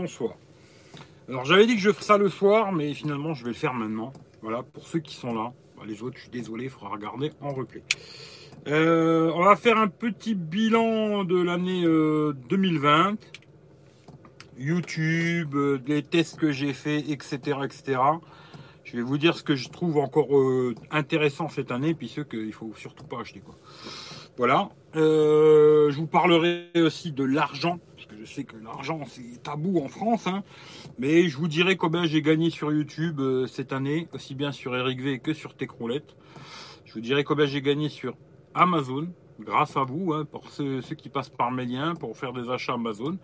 bonsoir. Alors j'avais dit que je ferais ça le soir, mais finalement je vais le faire maintenant. Voilà, pour ceux qui sont là. Bah, les autres, je suis désolé, il faudra regarder en replay. Euh, on va faire un petit bilan de l'année 2020. Euh, YouTube, euh, des tests que j'ai fait, etc., etc. Je vais vous dire ce que je trouve encore intéressant cette année, puis ce qu'il faut surtout pas acheter. Quoi. Voilà. je vous parlerai aussi de l'argent, sais que l'argent c'est tabou en France, hein. mais je vous dirai combien j'ai gagné sur YouTube cette année, aussi bien sur Eric V que sur Techroulette. Je vous dirai combien j'ai gagné sur Amazon, grâce à vous, hein, pour ceux, qui passent par mes liens pour faire des achats Amazon.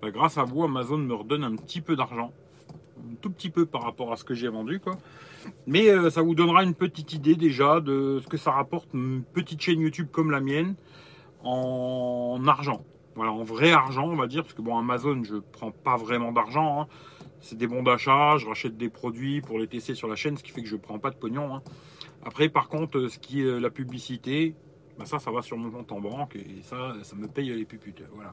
Ben, grâce à vous, Amazon me redonne un petit peu d'argent. Un tout petit peu par rapport à ce que j'ai vendu. Mais euh, ça vous donnera une petite idée déjà de ce que ça rapporte une petite chaîne YouTube comme la mienne en argent. Voilà, en vrai argent, on va dire, parce que bon, Amazon, je prends pas vraiment d'argent. Hein. C'est des bons d'achat, je rachète des produits pour les tester sur la chaîne, ce qui fait que je prends pas de pognon. Hein. Après, par contre, ce qui est la publicité, bah, ça, ça va sur mon compte en banque et ça, ça me paye les puputes. Voilà.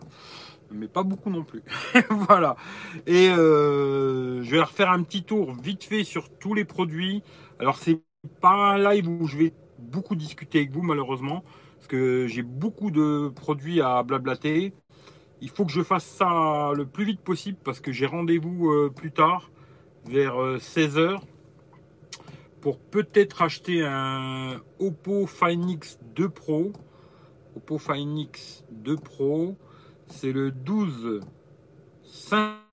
Mais pas beaucoup non plus. voilà. Et euh, je vais refaire un petit tour vite fait sur tous les produits. Alors, c'est pas un live où je vais beaucoup discuter avec vous, malheureusement, parce que j'ai beaucoup de produits à blablater. Il faut que je fasse ça le plus vite possible parce que j'ai rendez-vous euh, plus tard, vers 16h, euh, pour peut-être acheter un Oppo Find X2 Pro. Oppo Find X2 Pro, c'est le 12 5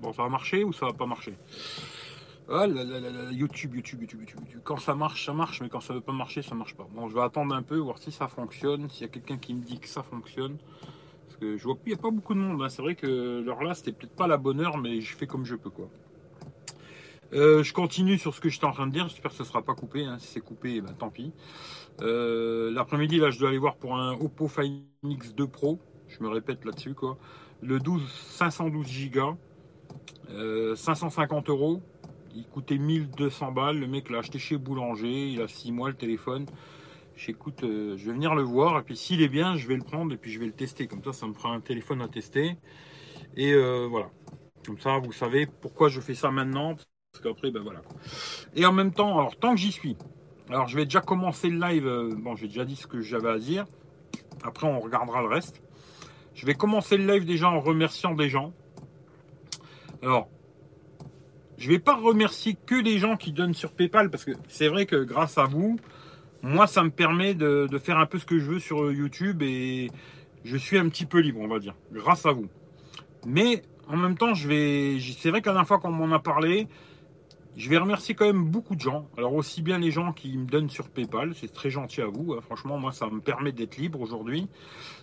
Bon, ça va marcher ou ça va pas marcher ah YouTube, YouTube, YouTube, YouTube, Quand ça marche, ça marche, mais quand ça veut pas marcher, ça marche pas. Bon, je vais attendre un peu, voir si ça fonctionne, s'il y a quelqu'un qui me dit que ça fonctionne. Parce que je vois qu'il n'y a pas beaucoup de monde. Hein. C'est vrai que l'heure là, c'était peut-être pas la bonne heure, mais je fais comme je peux, quoi. Euh, je continue sur ce que j'étais en train de dire. J'espère que ça ne sera pas coupé. Hein. Si c'est coupé, ben, tant pis. Euh, l'après-midi, là, je dois aller voir pour un Oppo Find X2 Pro. Je me répète là-dessus, quoi. Le 12, 512 Go. 550 euros. Il coûtait 1200 balles. Le mec l'a acheté chez Boulanger. Il a 6 mois le téléphone. J'écoute, euh, je vais venir le voir. Et puis s'il est bien, je vais le prendre et puis je vais le tester. Comme ça, ça me fera un téléphone à tester. Et euh, voilà. Comme ça, vous savez pourquoi je fais ça maintenant. Parce qu'après, ben voilà. Et en même temps, alors tant que j'y suis. Alors je vais déjà commencer le live. Euh, bon, j'ai déjà dit ce que j'avais à dire. Après, on regardera le reste. Je vais commencer le live déjà en remerciant des gens. Alors, je ne vais pas remercier que les gens qui donnent sur PayPal parce que c'est vrai que grâce à vous, moi, ça me permet de, faire un peu ce que je veux sur YouTube et je suis un petit peu libre, on va dire, grâce à vous. Mais en même temps, je vais, c'est vrai que la dernière fois qu'on m'en a parlé, je vais remercier quand même beaucoup de gens. Alors aussi bien les gens qui me donnent sur PayPal, c'est très gentil à vous. Hein. Franchement, moi, ça me permet d'être libre aujourd'hui.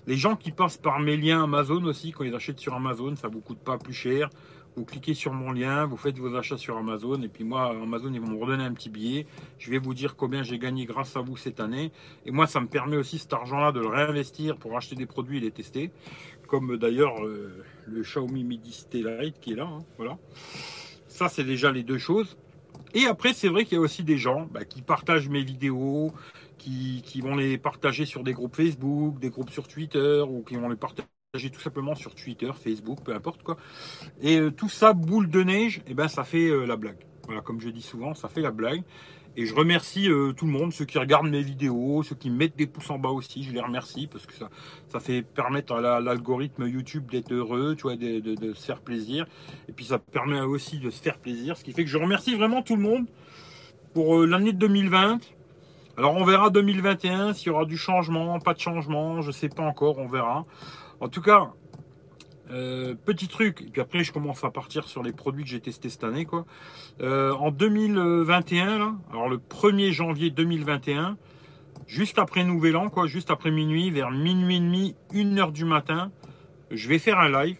Les gens qui passent par mes liens Amazon aussi, quand ils achètent sur Amazon, ça vous coûte pas plus cher vous cliquez sur mon lien, vous faites vos achats sur Amazon, et puis moi, Amazon, ils vont me redonner un petit billet. Je vais vous dire combien j'ai gagné grâce à vous cette année. Et moi, ça me permet aussi cet argent-là de le réinvestir pour acheter des produits et les tester. Comme d'ailleurs euh, le Xiaomi Midi Stellite qui est là. Hein, voilà. Ça, c'est déjà les deux choses. Et après, c'est vrai qu'il y a aussi des gens bah, qui partagent mes vidéos, qui, vont les partager sur des groupes Facebook, des groupes sur Twitter, ou qui vont les partager tout simplement sur Twitter, Facebook, peu importe quoi. Et euh, tout ça, boule de neige, et eh ben ça fait euh, la blague. Voilà, comme je dis souvent, ça fait la blague. Et je remercie euh, tout le monde, ceux qui regardent mes vidéos, ceux qui mettent des pouces en bas aussi, je les remercie parce que ça, ça fait permettre à l'algorithme YouTube d'être heureux, tu vois, de, de, se faire plaisir. Et puis ça permet aussi de se faire plaisir, ce qui fait que je remercie vraiment tout le monde pour l'année 2020. Alors on verra 2021 s'il y aura du changement, pas de changement, je sais pas encore, on verra. En tout cas, euh, petit truc, et puis après je commence à partir sur les produits que j'ai testés cette année. Euh, en 2021, alors le 1er janvier 2021, juste après Nouvel An, quoi, juste après minuit, vers minuit et demi, 1 heure du matin, je vais faire un live.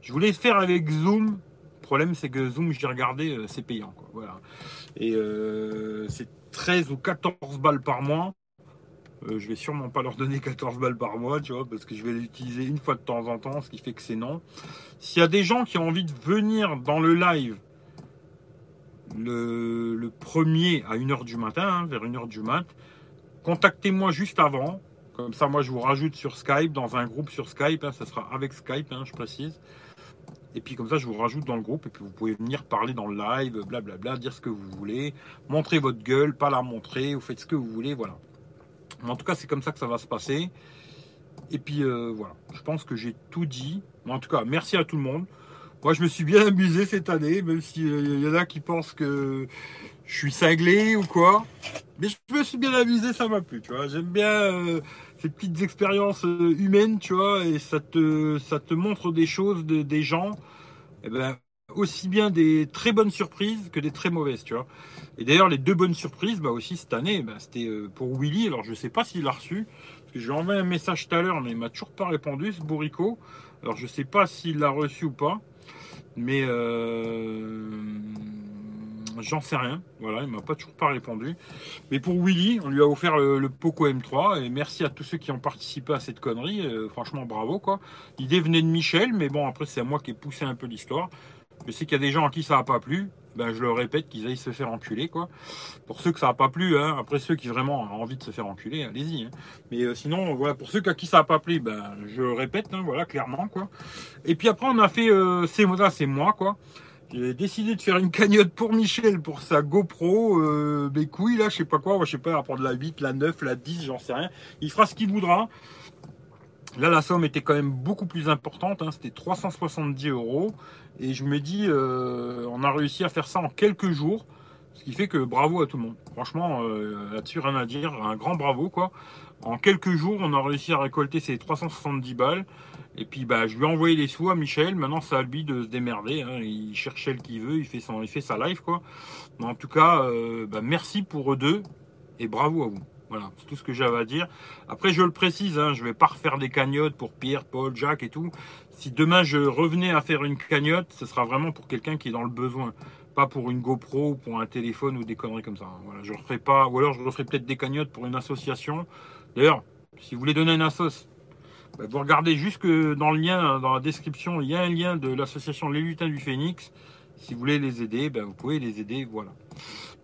Je voulais faire avec Zoom. Le problème c'est que Zoom, j'ai regardé, euh, c'est payant. Quoi, voilà. Et c'est 13 ou 14 balles par mois. Euh, je vais sûrement pas leur donner 14 balles par mois, tu vois, parce que je vais l'utiliser une fois de temps en temps, ce qui fait que c'est non. S'il y a des gens qui ont envie de venir dans le live le, premier à 1h du matin, hein, vers 1h du mat. Contactez-moi juste avant. Comme ça, moi, je vous rajoute sur Skype, dans un groupe sur Skype. Hein, ça sera avec Skype, hein, je précise. Et puis comme ça, je vous rajoute dans le groupe et puis vous pouvez venir parler dans le live, blablabla, dire ce que vous voulez, montrer votre gueule, pas la montrer, vous faites ce que vous voulez, voilà. Mais en tout cas, c'est comme ça que ça va se passer. Et puis euh, voilà, je pense que j'ai tout dit. Mais en tout cas, merci à tout le monde. Moi, je me suis bien amusé cette année, même s'il euh, y en a qui pensent que je suis cinglé ou quoi. Mais je me suis bien amusé, ça m'a plu, tu vois. J'aime bien euh, ces petites expériences humaines, tu vois, et ça te, montre des choses, des gens. Et eh ben, aussi bien des très bonnes surprises que des très mauvaises, tu vois. Et d'ailleurs, les deux bonnes surprises, bah aussi cette année, bah, c'était pour Willy. Alors, je sais pas s'il l'a reçu, je lui ai envoyé un message tout à l'heure, mais il m'a toujours pas répondu, ce bourricot. Alors je sais pas s'il l'a reçu ou pas, mais euh, j'en sais rien. Voilà, il m'a pas toujours pas répondu. Mais pour Willy, on lui a offert le, Poco M3 et merci à tous ceux qui ont participé à cette connerie. Euh, franchement, bravo quoi. L'idée venait de Michel, mais bon après c'est à moi qui ai poussé un peu l'histoire. Je sais qu'il y a des gens à qui ça n'a pas plu ben, je le répète, qu'ils aillent se faire enculer, quoi. Pour ceux que ça n'a pas plu, hein, après ceux qui vraiment ont envie de se faire enculer, allez-y. Hein. Mais euh, sinon, voilà, pour ceux à qui ça n'a pas plu, ben, je le répète, hein, voilà, clairement, quoi. Et puis après, on a fait, euh, c'est moi, c'est moi, quoi. J'ai décidé de faire une cagnotte pour Michel pour sa GoPro, euh, mes là, je sais pas quoi, je sais pas, à prendre la 8, la 9, la 10, j'en sais rien. Il fera ce qu'il voudra. Là, la somme était quand même beaucoup plus importante, hein, c'était 370 euros. Et je me dis, euh, on a réussi à faire ça en quelques jours. Ce qui fait que bravo à tout le monde. Franchement, euh, là-dessus, rien à dire. Un grand bravo, quoi. En quelques jours, on a réussi à récolter ces 370 balles. Et puis, bah, je lui ai envoyé les sous à Michel. Maintenant, c'est à lui de se démerder. Hein. Il cherche le qu'il veut. Il fait, son, il sa live, quoi. Mais en tout cas, euh, bah, merci pour eux deux. Et bravo à vous. Voilà, c'est tout ce que j'avais à dire. Après, je le précise, hein, je ne vais pas refaire des cagnottes pour Pierre, Paul, Jacques et tout. Si demain je revenais à faire une cagnotte, ce sera vraiment pour quelqu'un qui est dans le besoin. Pas pour une GoPro ou pour un téléphone ou des conneries comme ça. Voilà, je referai pas, ou alors je referai peut-être des cagnottes pour une association. D'ailleurs, si vous voulez donner une assos, bah, vous regardez juste dans le lien, dans la description, il y a un lien de l'association Les Lutins du Phénix. Si vous voulez les aider, ben vous pouvez les aider, voilà.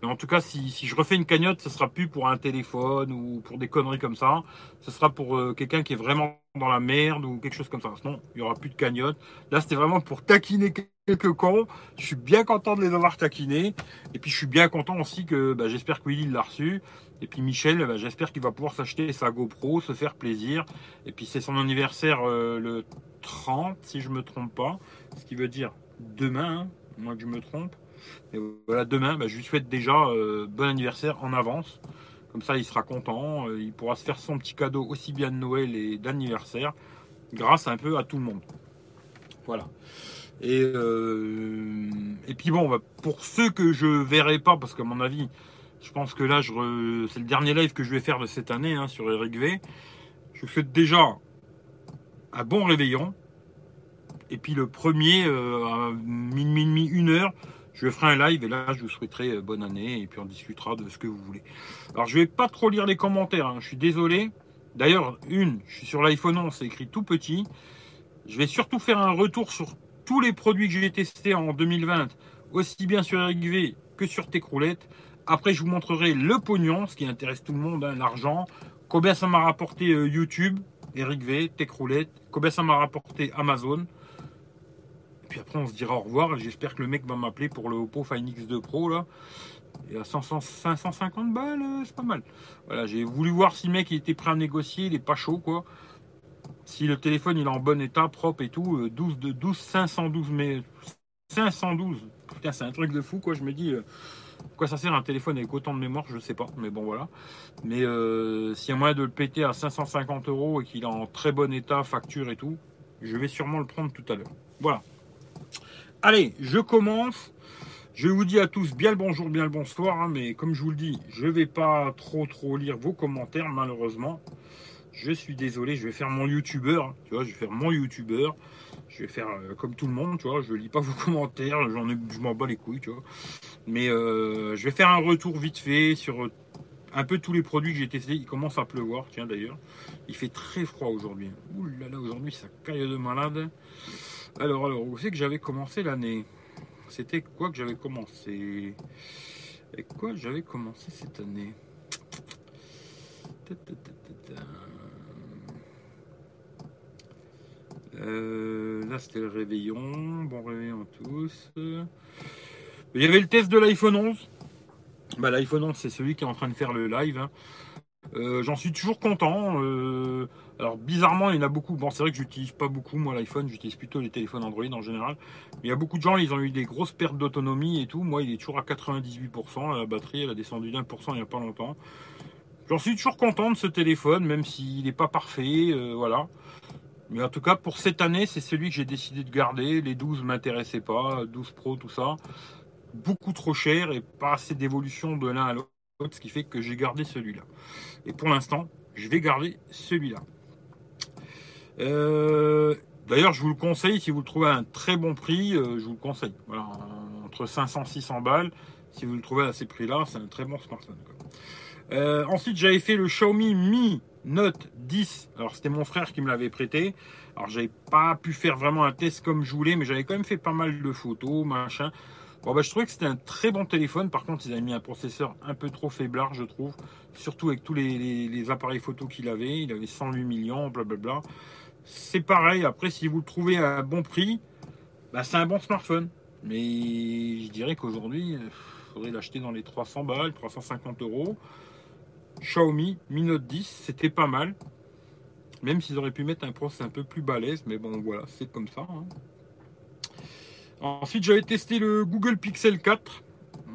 Mais en tout cas, si, je refais une cagnotte, ce sera plus pour un téléphone ou pour des conneries comme ça. Ce sera pour euh, quelqu'un qui est vraiment dans la merde ou quelque chose comme ça. Sinon, il n'y aura plus de cagnotte. Là, c'était vraiment pour taquiner quelques cons. Je suis bien content de les avoir taquinés. Et puis, je suis bien content aussi que bah, j'espère que Willy l'a reçu. Et puis, Michel, bah, j'espère qu'il va pouvoir s'acheter sa GoPro, se faire plaisir. Et puis, c'est son anniversaire euh, le 30, si je me trompe pas. Ce qui veut dire demain, hein, moi que je me trompe. Et voilà, demain, bah, je lui souhaite déjà euh, bon anniversaire en avance. Comme ça, il sera content. Euh, il pourra se faire son petit cadeau aussi bien de Noël et d'anniversaire, grâce un peu à tout le monde. Voilà. Et, euh, et puis bon, bah, pour ceux que je verrai pas, parce qu'à mon avis, je pense que là, c'est le dernier live que je vais faire de cette année hein, sur Eric V. Je vous souhaite déjà un bon réveillon. Et puis le premier, à minuit, une heure, je ferai un live et là, je vous souhaiterai euh, bonne année et puis on discutera de ce que vous voulez. Alors, je vais pas trop lire les commentaires, hein. je suis désolé. D'ailleurs, une, je suis sur l'iPhone 11, c'est écrit tout petit. Je vais surtout faire un retour sur tous les produits que j'ai testés en 2020, aussi bien sur RXV que sur Techroulette. Après, je vous montrerai le pognon, ce qui intéresse tout le monde, hein, l'argent. Combien ça m'a rapporté euh, YouTube, Eric V, Techroulette. Combien ça m'a rapporté Amazon puis après, on se dira au revoir. J'espère que le mec va m'appeler pour le Oppo Find X2 Pro là. Et à 550 balles, euh, c'est pas mal. Voilà, j'ai voulu voir si le mec était prêt à négocier, il est pas chaud quoi. Si le téléphone il est en bon état, propre et tout, 12 euh, de 12 512 mais 512. Putain, c'est un truc de fou quoi, je me dis euh, quoi ça sert un téléphone avec autant de mémoire, je sais pas, mais bon voilà. Mais s'il y a moyen de le péter à 550 euros et qu'il est en très bon état, facture et tout, je vais sûrement le prendre tout à l'heure. Voilà. Allez, je commence. Je vous dis à tous bien le bonjour, bien le bonsoir, hein, mais comme je vous le dis, je ne vais pas trop trop lire vos commentaires malheureusement. Je suis désolé, je vais faire mon youtubeur, hein, tu vois, je vais faire mon youtubeur. Je vais faire euh, comme tout le monde, tu vois, je lis pas vos commentaires, j'en ai, je m'en bats les couilles. Mais euh, je vais faire un retour vite fait sur euh, un peu tous les produits que j'ai testés. Il commence à pleuvoir, tiens d'ailleurs. Il fait très froid aujourd'hui. Ouh là là, aujourd'hui ça caille de malade. Alors, alors, où c'est que j'avais commencé l'année? C'était quoi que j'avais commencé? Avec quoi j'avais commencé cette année? Euh, là, c'était le réveillon. Bon réveillon tous. Il y avait le test de l'iPhone 11. Bah, L'iPhone 11, c'est celui qui est en train de faire le live. Hein. Euh, j'en suis toujours content. Euh, alors bizarrement, il y en a beaucoup. Bon, c'est vrai que j'utilise pas beaucoup moi l'iPhone, j'utilise plutôt les téléphones Android en général. Mais il y a beaucoup de gens, ils ont eu des grosses pertes d'autonomie et tout. Moi, il est toujours à 98%. La batterie, elle a descendu d'un pour cent il n'y a pas longtemps. J'en suis toujours content de ce téléphone, même s'il n'est pas parfait. Euh, voilà. Mais en tout cas, pour cette année, c'est celui que j'ai décidé de garder. Les 12 m'intéressaient pas, 12 Pro, tout ça. Beaucoup trop cher et pas assez d'évolution de l'un à l'autre, ce qui fait que j'ai gardé celui-là. Et pour l'instant, je vais garder celui-là. Euh, d'ailleurs, je vous le conseille, si vous le trouvez à un très bon prix, euh, je vous le conseille. Entre 500 et 600 balles, si vous le trouvez à ces prix-là, c'est un très bon smartphone. Euh, ensuite, j'avais fait le Xiaomi Mi Note 10. Alors, c'était mon frère qui me l'avait prêté. Alors, j'avais pas pu faire vraiment un test comme je voulais, mais j'avais quand même fait pas mal de photos, machin. Bon, bah, je trouvais que c'était un très bon téléphone. Par contre, ils avaient mis un processeur un peu trop faiblard, je trouve. Surtout avec tous les, appareils photo qu'il avait. Il avait 108 millions, blablabla. C'est pareil. Après, si vous le trouvez à un bon prix, bah, c'est un bon smartphone. Mais je dirais qu'aujourd'hui, il faudrait l'acheter dans les 300 balles, 350 euros. Xiaomi Mi Note 10, c'était pas mal. Même s'ils auraient pu mettre un processeur un peu plus balèze, mais bon, voilà, c'est comme ça. Hein. Ensuite, j'avais testé le Google Pixel 4.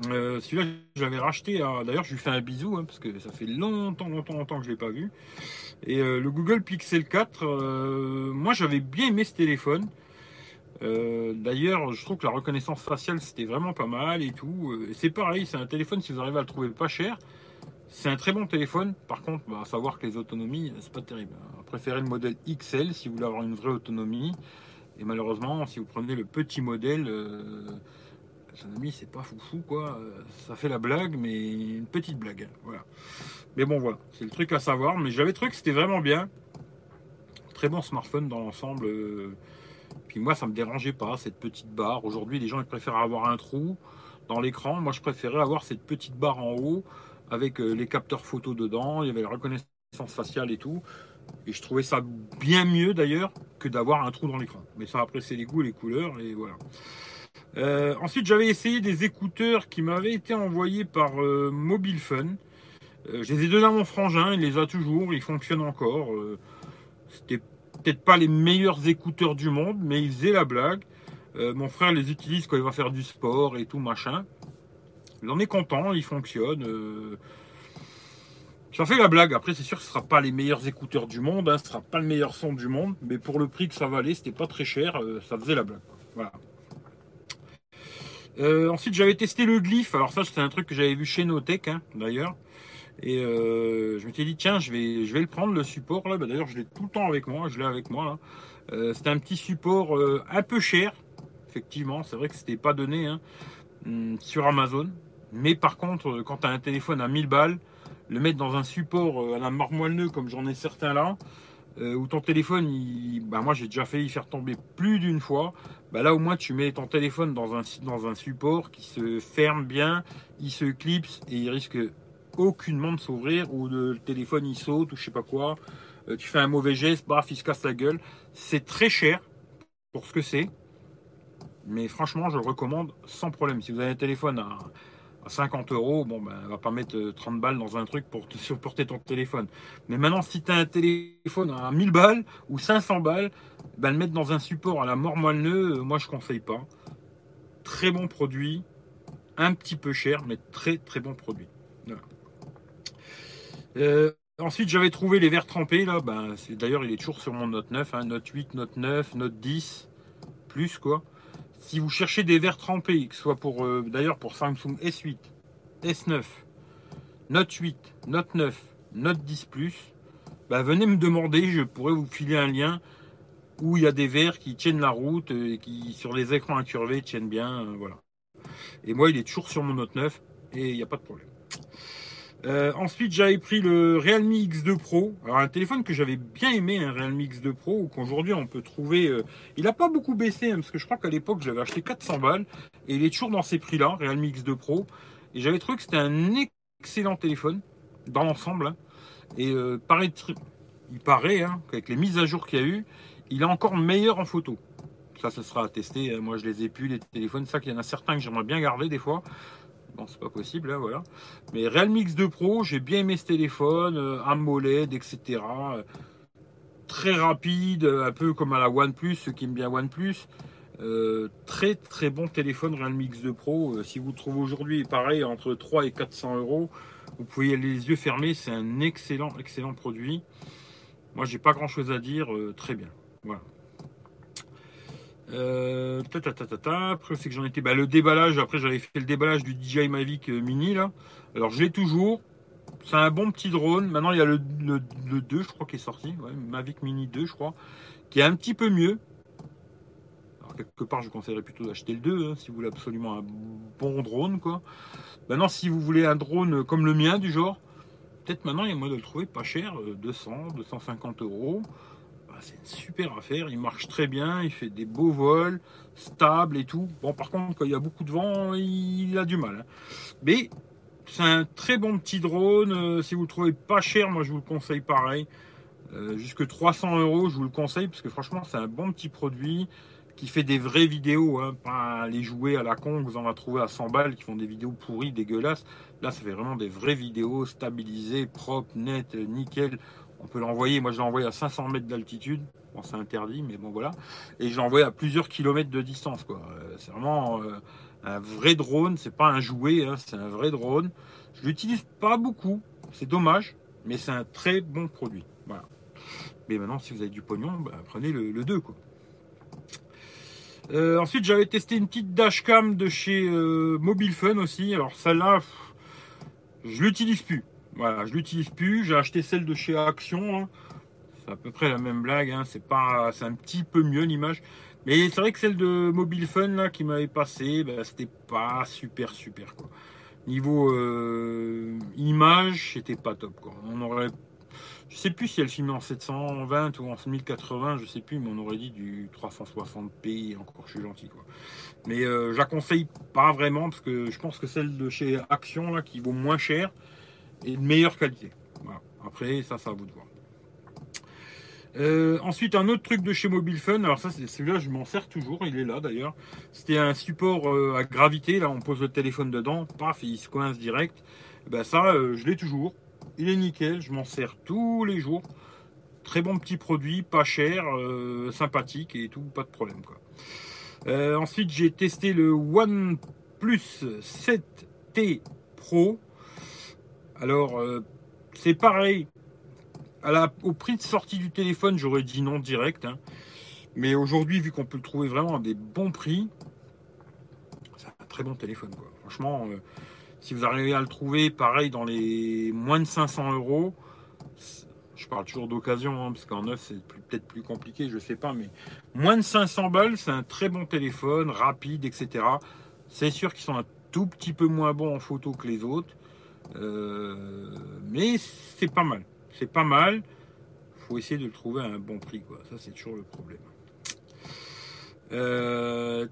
Euh, celui-là, je l'avais racheté. D'ailleurs, je lui fais un bisou hein, parce que ça fait longtemps, longtemps, longtemps que je ne l'ai pas vu. Et euh, le Google Pixel 4, euh, moi, j'avais bien aimé ce téléphone. D'ailleurs, je trouve que la reconnaissance faciale, c'était vraiment pas mal et tout. C'est pareil, c'est un téléphone, si vous arrivez à le trouver pas cher, c'est un très bon téléphone. Par contre, bah, à savoir que les autonomies, c'est pas terrible. Préférez le modèle XL si vous voulez avoir une vraie autonomie. Et malheureusement, si vous prenez le petit modèle, euh, c'est pas foufou, quoi. Ça fait la blague, mais une petite blague. Voilà. Mais bon, voilà, c'est le truc à savoir. Mais j'avais trouvé que c'était vraiment bien. Très bon smartphone dans l'ensemble. Euh. Puis moi, ça me dérangeait pas, cette petite barre. Aujourd'hui, les gens préfèrent avoir un trou dans l'écran. Moi, je préférais avoir cette petite barre en haut avec euh, les capteurs photo dedans. Il y avait la reconnaissance faciale et tout. Et je trouvais ça bien mieux d'ailleurs que d'avoir un trou dans l'écran. Mais ça après c'est les goûts les couleurs et voilà. Euh, ensuite j'avais essayé des écouteurs qui m'avaient été envoyés par euh, Mobile Fun. Euh, je les ai donnés à mon frangin, il les a toujours, ils fonctionnent encore. C'était peut-être pas les meilleurs écouteurs du monde, mais ils faisaient la blague. mon frère les utilise quand il va faire du sport et tout machin. Il en est content, ils fonctionnent. J'en fais la blague. Après, c'est sûr que ce ne sera pas les meilleurs écouteurs du monde, hein, ce ne sera pas le meilleur son du monde, mais pour le prix que ça valait, c'était pas très cher, ça faisait la blague. Voilà. Euh, ensuite, j'avais testé le glyphe. Alors ça, c'était un truc que j'avais vu chez Notech, hein, d'ailleurs. Et euh, je m'étais dit, tiens, je vais, je vais le prendre, le support. là. Bah, d'ailleurs, je l'ai tout le temps avec moi. Je l'ai avec moi. c'était un petit support un peu cher. Effectivement, c'est vrai que c'était pas donné hein, hum, sur Amazon. Mais par contre, quand tu as un téléphone à 1000 balles, le mettre dans un support euh, à la marmoileneux comme j'en ai certains là, euh, où ton téléphone, bah moi j'ai déjà failli faire tomber plus d'une fois. Bah là au moins tu mets ton téléphone dans un, dans un support qui se ferme bien, il se clipse et il risque aucunement de s'ouvrir ou le téléphone il saute ou je sais pas quoi. Euh, tu fais un mauvais geste, bref, il se casse la gueule. C'est très cher pour ce que c'est. Mais franchement, je le recommande sans problème. Si vous avez un téléphone à, 50 euros, bon, ben, va pas mettre 30 euh, balles dans un truc pour te supporter ton téléphone. Mais maintenant, si tu as un téléphone à 1000 balles ou 500 balles, ben, le mettre dans un support à la mort moelleux, euh, moi, je conseille pas. Très bon produit, un petit peu cher, mais très très bon produit. Euh, ensuite, j'avais trouvé les verres trempés là. Ben, d'ailleurs, il est toujours sur mon Note 9, hein, Note 8, Note 9, Note 10, plus quoi. Si vous cherchez des verres trempés, que ce soit pour euh, d'ailleurs pour Samsung S8, S9, Note 8, Note 9, Note 10 Plus, bah, venez me demander, je pourrais vous filer un lien où il y a des verres qui tiennent la route et qui sur les écrans incurvés tiennent bien, euh, voilà. Et moi, il est toujours sur mon Note 9 et il n'y a pas de problème. Euh, ensuite, j'avais pris le Realme X2 Pro. Alors, un téléphone que j'avais bien aimé, un Realme X2 Pro, qu'aujourd'hui on peut trouver. Euh, il n'a pas beaucoup baissé, hein, parce que je crois qu'à l'époque j'avais acheté 400 balles, et il est toujours dans ces prix-là, Realme X2 Pro. Et j'avais trouvé que c'était un excellent téléphone, dans l'ensemble. Hein. Et euh, il paraît, hein, qu'avec les mises à jour qu'il y a eu, il est encore meilleur en photo. Ça, ce sera à tester. Moi, je les ai plus, les téléphones. Ça, qu'il y en a certains que j'aimerais bien garder des fois. Bon, c'est pas possible, là, voilà. Mais Realme X2 Pro, j'ai bien aimé ce téléphone, euh, AMOLED, etc. très rapide, un peu comme à la OnePlus, ceux qui aiment bien OnePlus. Euh, très très bon téléphone Realme X2 Pro. Euh, si vous le trouvez aujourd'hui, pareil, entre 3 et 400 euros, vous pouvez aller les yeux fermés. C'est un excellent, excellent produit. Moi, j'ai pas grand chose à dire. très bien. Voilà. Euh, Après, c'est que j'en étais. Bah, le déballage, après, j'avais fait le déballage du DJI Mavic euh, Mini, là. Alors, je l'ai toujours. C'est un bon petit drone. Maintenant, il y a le, 2, je crois, qui est sorti. Mavic Mini 2, je crois. Qui est un petit peu mieux. Alors, quelque part, je conseillerais plutôt d'acheter le 2, hein, si vous voulez absolument un bon drone, quoi. Maintenant, si vous voulez un drone comme le mien, du genre, peut-être maintenant, il y a moyen de le trouver pas cher, 200, euh, 250 euros. Ah, c'est une super affaire, il marche très bien, il fait des beaux vols, stable et tout. Bon, par contre, quand il y a beaucoup de vent, il a du mal. Hein. Mais c'est un très bon petit drone. Euh, si vous le trouvez pas cher, moi je vous le conseille pareil. Euh, jusque 300 euros, je vous le conseille parce que franchement, c'est un bon petit produit qui fait des vraies vidéos, hein, pas les jouer à la con, vous en va trouver à 100 balles qui font des vidéos pourries, dégueulasses. Là, ça fait vraiment des vraies vidéos stabilisées, propres, nettes, nickel. On peut l'envoyer, moi je l'ai envoyé à 500 mètres d'altitude, bon c'est interdit, mais bon voilà, et je l'ai envoyé à plusieurs kilomètres de distance. Euh, c'est vraiment euh, un vrai drone, c'est pas un jouet, hein, c'est un vrai drone. Je l'utilise pas beaucoup, c'est dommage, mais c'est un très bon produit. Mais maintenant, si vous avez du pognon, bah, prenez le, 2 quoi. Euh, ensuite, j'avais testé une petite dashcam de chez Mobile Fun aussi. Alors celle-là, je l'utilise plus. Voilà, je l'utilise plus. J'ai acheté celle de chez Action. Hein. C'est à peu près la même blague. Hein. C'est pas, c'est un petit peu mieux l'image. Mais c'est vrai que celle de Mobile Fun là qui m'avait passé, ben, c'était pas super super quoi. Niveau euh, image, c'était pas top quoi. On aurait, je sais plus si elle filmait en 720 ou en 1080, je sais plus, mais on aurait dit du 360p. Encore, je suis gentil quoi. Mais euh, je la conseille pas vraiment parce que je pense que celle de chez Action là qui vaut moins cher et de meilleure qualité. Après, ça, ça à vous de voir. Euh, ensuite, un autre truc de chez Mobile Fun. Alors ça, celui-là, je m'en sers toujours. Il est là d'ailleurs. C'était un support euh, à gravité. Là, on pose le téléphone dedans, paf, il se coince direct. Eh ben ça, euh, je l'ai toujours. Il est nickel. Je m'en sers tous les jours. Très bon petit produit, pas cher, sympathique et tout, pas de problème quoi. ensuite, j'ai testé le OnePlus 7T Pro. Alors, euh, c'est pareil. au prix de sortie du téléphone, j'aurais dit non direct. Hein. Mais aujourd'hui, vu qu'on peut le trouver vraiment à des bons prix, c'est un très bon téléphone. Franchement, euh, si vous arrivez à le trouver, pareil, dans les moins de 500 euros, je parle toujours d'occasion, hein, parce qu'en neuf, c'est peut-être plus compliqué, je ne sais pas, mais moins de 500 balles, c'est un très bon téléphone, rapide, etc. C'est sûr qu'ils sont un tout petit peu moins bons en photo que les autres. Euh, mais c'est pas mal. C'est pas mal. faut essayer de le trouver à un bon prix. Quoi. Ça, c'est toujours le problème. Euh,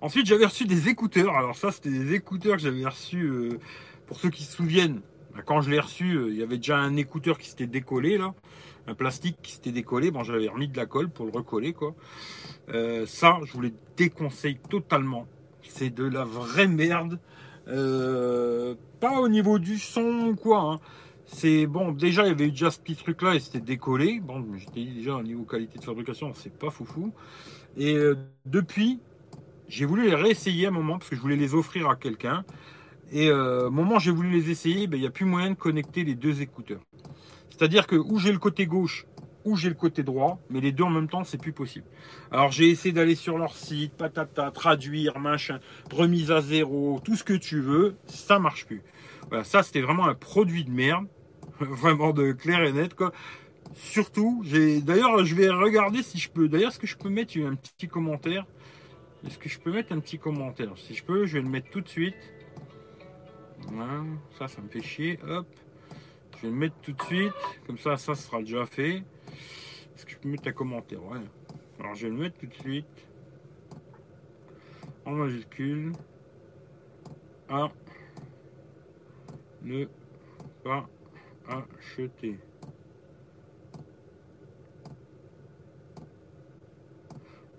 Ensuite, j'avais reçu des écouteurs. Alors ça, c'était des écouteurs que j'avais reçus. Euh, pour ceux qui se souviennent, bah, quand je l'ai reçu, il y avait déjà un écouteur qui s'était décollé là, un plastique qui s'était décollé. Bon, j'avais remis de la colle pour le recoller quoi. ça, je vous les déconseille totalement c'est de la vraie merde. Euh, pas au niveau du son ou quoi. Hein. C'est bon, déjà il y avait déjà ce petit truc là et c'était décollé. Bon, j'étais déjà au niveau qualité de fabrication, c'est pas foufou. Et euh, depuis, j'ai voulu les réessayer un moment parce que je voulais les offrir à quelqu'un. Et euh, au moment où j'ai voulu les essayer, ben, il n'y a plus moyen de connecter les deux écouteurs. C'est-à-dire que où j'ai le côté gauche ou j'ai le côté droit, mais les deux en même temps, c'est plus possible. Alors j'ai essayé d'aller sur leur site, patata, traduire, machin, remise à zéro, tout ce que tu veux, ça marche plus. Voilà, ça c'était vraiment un produit de merde, vraiment de clair et net quoi. Surtout, j'ai d'ailleurs je vais regarder si je peux. D'ailleurs, est-ce que je peux mettre un petit commentaire? Est-ce que je peux mettre un petit commentaire? Si je peux, je vais le mettre tout de suite. Voilà, ça, ça me fait chier. Hop. Je vais le mettre tout de suite. Comme ça, ça sera déjà fait. Que je peux mettre un commentaire Ouais. Alors, je vais le mettre tout de suite. En majuscule. À ne pas acheter.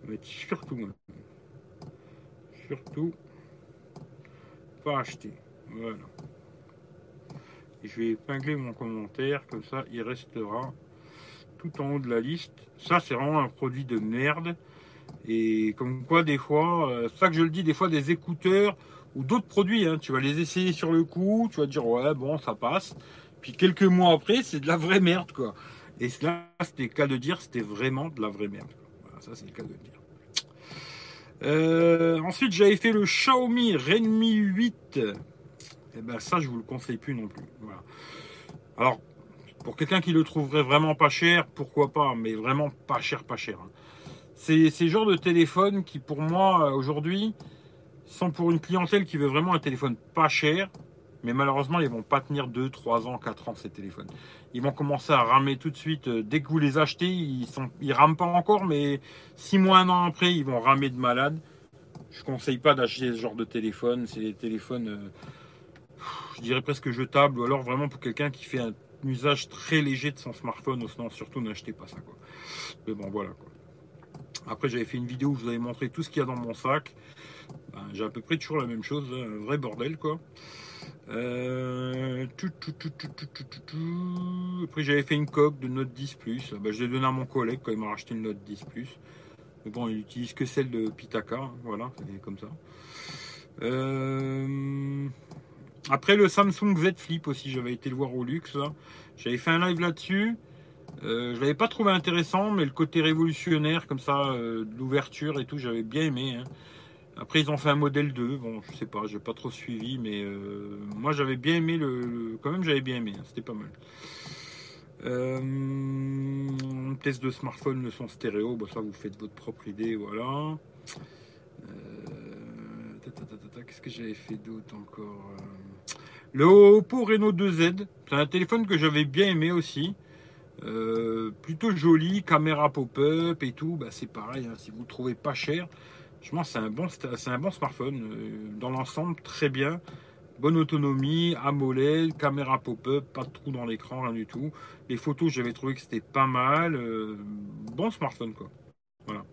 Mais surtout, surtout, pas acheter. Voilà. je vais épingler mon commentaire, comme ça il restera tout en haut de la liste. Ça, c'est vraiment un produit de merde. Et comme quoi, des fois, euh, ça que je le dis, des fois, des écouteurs ou d'autres produits, hein, tu vas les essayer sur le coup, tu vas dire, ouais, bon, ça passe. Puis quelques mois après, c'est de la vraie merde, quoi. Et là, c'était le cas de dire, c'était vraiment de la vraie merde. Ça, c'est le cas de dire. Euh, ensuite, j'avais fait le Xiaomi Redmi 8. Et eh ben ça, je vous le conseille plus non plus. Alors, pour quelqu'un qui le trouverait vraiment pas cher, pourquoi pas, mais vraiment pas cher, pas cher. Hein. C'est ces genres de téléphone qui, pour moi, aujourd'hui, sont pour une clientèle qui veut vraiment un téléphone pas cher, mais malheureusement, ils vont pas tenir 2, 3 ans, 4 ans ces téléphones. Ils vont commencer à ramer tout de suite. Euh, dès que vous les achetez, ils sont, ils rament pas encore, mais 6 mois, un an après, ils vont ramer de malade. Je conseille pas d'acheter ce genre de téléphone. C'est des téléphones, euh, je dirais presque jetables, ou alors vraiment pour quelqu'un qui fait un usage très léger de son smartphone. Sinon, surtout, n'achetez pas ça. Quoi. Mais bon, voilà. Après, j'avais fait une vidéo où je vous avais montré tout ce qu'il y a dans mon sac. Ben, j'ai à peu près toujours la même chose, hein, un vrai bordel, quoi. Euh, Après, j'avais fait une coque de Note 10 Plus. Ben, je l'ai donné à mon collègue quand il m'a racheté une Note 10 Plus. Bon, il utilise que celle de Pitaka. Hein, voilà, c'est comme ça. Euh, après, le Samsung Z Flip aussi, j'avais été le voir au luxe. J'avais fait un live là-dessus. Euh, je l'avais pas trouvé intéressant, mais le côté révolutionnaire, comme ça, euh, l'ouverture et tout, j'avais bien aimé. Hein. Après, ils ont fait un modèle 2. Bon, je sais pas, j'ai pas trop suivi, mais euh, moi j'avais bien aimé le, Quand même, j'avais bien aimé, hein, c'était pas mal. Euh, test de smartphone, le son stéréo, bah, ça vous faites votre propre idée, voilà. Qu'est-ce que j'avais fait d'autre encore Le Oppo Reno 2Z, c'est un téléphone que j'avais bien aimé aussi. Euh, plutôt joli, caméra pop-up et tout, bah, c'est pareil, hein, si vous le trouvez pas cher, je pense c'est un, bon, c'est un bon smartphone. Euh, dans l'ensemble, très bien. Bonne autonomie, AMOLED, caméra pop-up, pas de trou dans l'écran, rien du tout. Les photos, j'avais trouvé que c'était pas mal. Euh, bon smartphone, quoi. Voilà.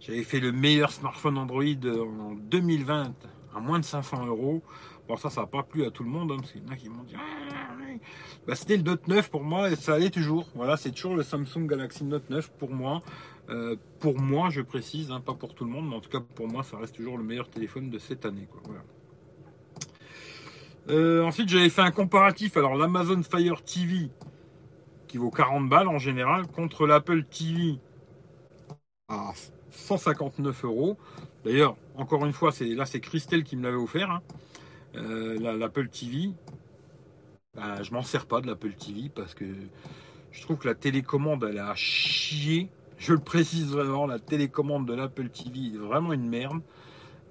J'avais fait le meilleur smartphone Android en 2020 à moins de 500 euros. Bon, ça, ça n'a pas plu à tout le monde, hein, parce qu'il y en a qui m'ont dit ah, bah, c'était le Note 9 pour moi et ça allait toujours. Voilà, c'est toujours le Samsung Galaxy Note 9 pour moi. Euh, pour moi, je précise, hein, pas pour tout le monde, mais en tout cas pour moi, ça reste toujours le meilleur téléphone de cette année. Euh, ensuite, j'avais fait un comparatif. Alors, l'Amazon Fire TV, qui vaut 40 balles en général, contre l'Apple TV à 159 euros. D'ailleurs, encore une fois, là, c'est Christelle qui me l'avait offert. Hein. Euh, L'Apple TV, bah, je m'en sers pas de l'Apple TV parce que je trouve que la télécommande elle a chier. Je le précise vraiment, la télécommande de l'Apple TV est vraiment une merde.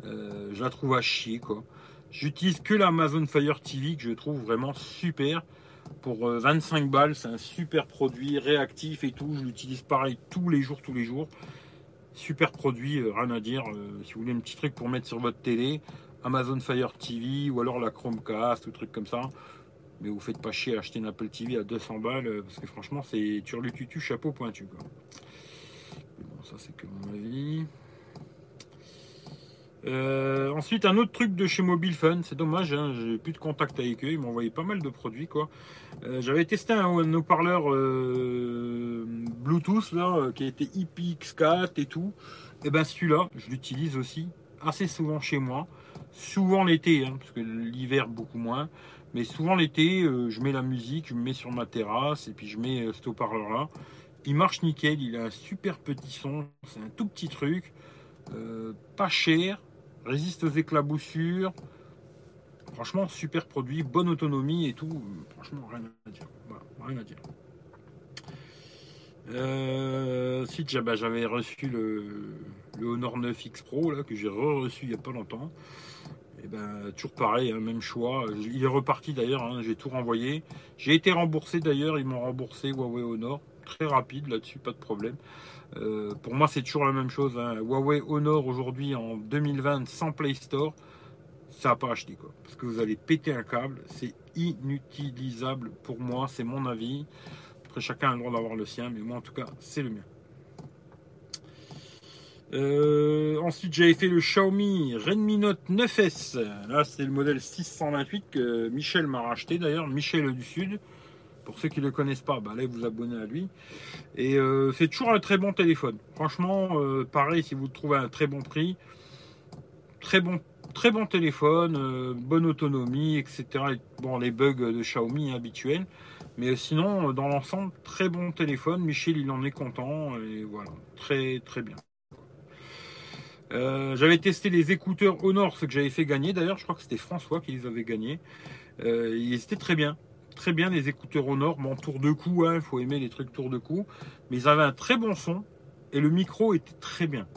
Euh, je la trouve à chier quoi. J'utilise que l'Amazon Fire TV que je trouve vraiment super. Pour 25 euh, balles, c'est un super produit, réactif et tout. Je l'utilise pareil tous les jours, tous les jours. Super produit, rien à dire. si vous voulez un petit truc pour mettre sur votre télé, Amazon Fire TV ou alors la Chromecast ou truc comme ça mais vous faites pas chier à acheter une Apple TV à 200 balles euh, parce que franchement c'est tutu chapeau pointu bon ça c'est que mon avis. Euh, ensuite un autre truc de chez Mobile Fun, c'est dommage, hein, j'ai plus de contact avec eux, ils m'ont envoyé pas mal de produits quoi. Euh, j'avais testé un, haut-parleur Bluetooth là, qui été IPX4 et tout. Et eh ben celui-là, je l'utilise aussi assez souvent chez moi, souvent l'été, hein, parce que l'hiver beaucoup moins. Mais souvent l'été, euh, je mets la musique, je me mets sur ma terrasse et puis je mets euh, ce haut-parleur là. Il marche nickel, il a un super petit son, c'est un tout petit truc, euh, pas cher, résiste aux éclaboussures. Franchement, super produit, bonne autonomie et tout. Franchement, rien à dire. rien à dire. si bah, j'avais reçu le, Honor 9 X Pro là, que j'ai re-reçu il n'y a pas longtemps. Et ben, toujours pareil, hein, même choix. Il est reparti d'ailleurs, hein, j'ai tout renvoyé. J'ai été remboursé d'ailleurs, ils m'ont remboursé Huawei Honor. Très rapide là-dessus, pas de problème. Euh, pour moi, c'est toujours la même chose. Hein. Huawei Honor aujourd'hui en 2020 sans Play Store, ça n'a pas acheté quoi. Parce que vous allez péter un câble, c'est inutilisable pour moi, c'est mon avis. Après, chacun a le droit d'avoir le sien, mais moi en tout cas, c'est le mien. Euh, ensuite, j'avais fait le Xiaomi Redmi Note 9S. Là, c'est le modèle 628 que Michel m'a racheté d'ailleurs, Michel du Sud. Pour ceux qui ne le connaissent pas, bah, allez vous abonner à lui. Et euh, c'est toujours un très bon téléphone. Franchement, euh, pareil, si vous le trouvez à un très bon prix, très bon, très bon téléphone, bonne autonomie, etc. Bon, les bugs de Xiaomi habituels. Mais sinon, dans l'ensemble, très bon téléphone. Michel, il en est content. Et voilà, très très bien. Euh, j'avais testé les écouteurs Honor, ce que j'avais fait gagner. D'ailleurs, je crois que c'était François qui les avait gagnés. Euh, ils étaient très bien. Très bien, les écouteurs Honor. Bon, tour de cou, il hein, faut aimer les trucs tour de cou. Mais ils avaient un très bon son et le micro était très bien.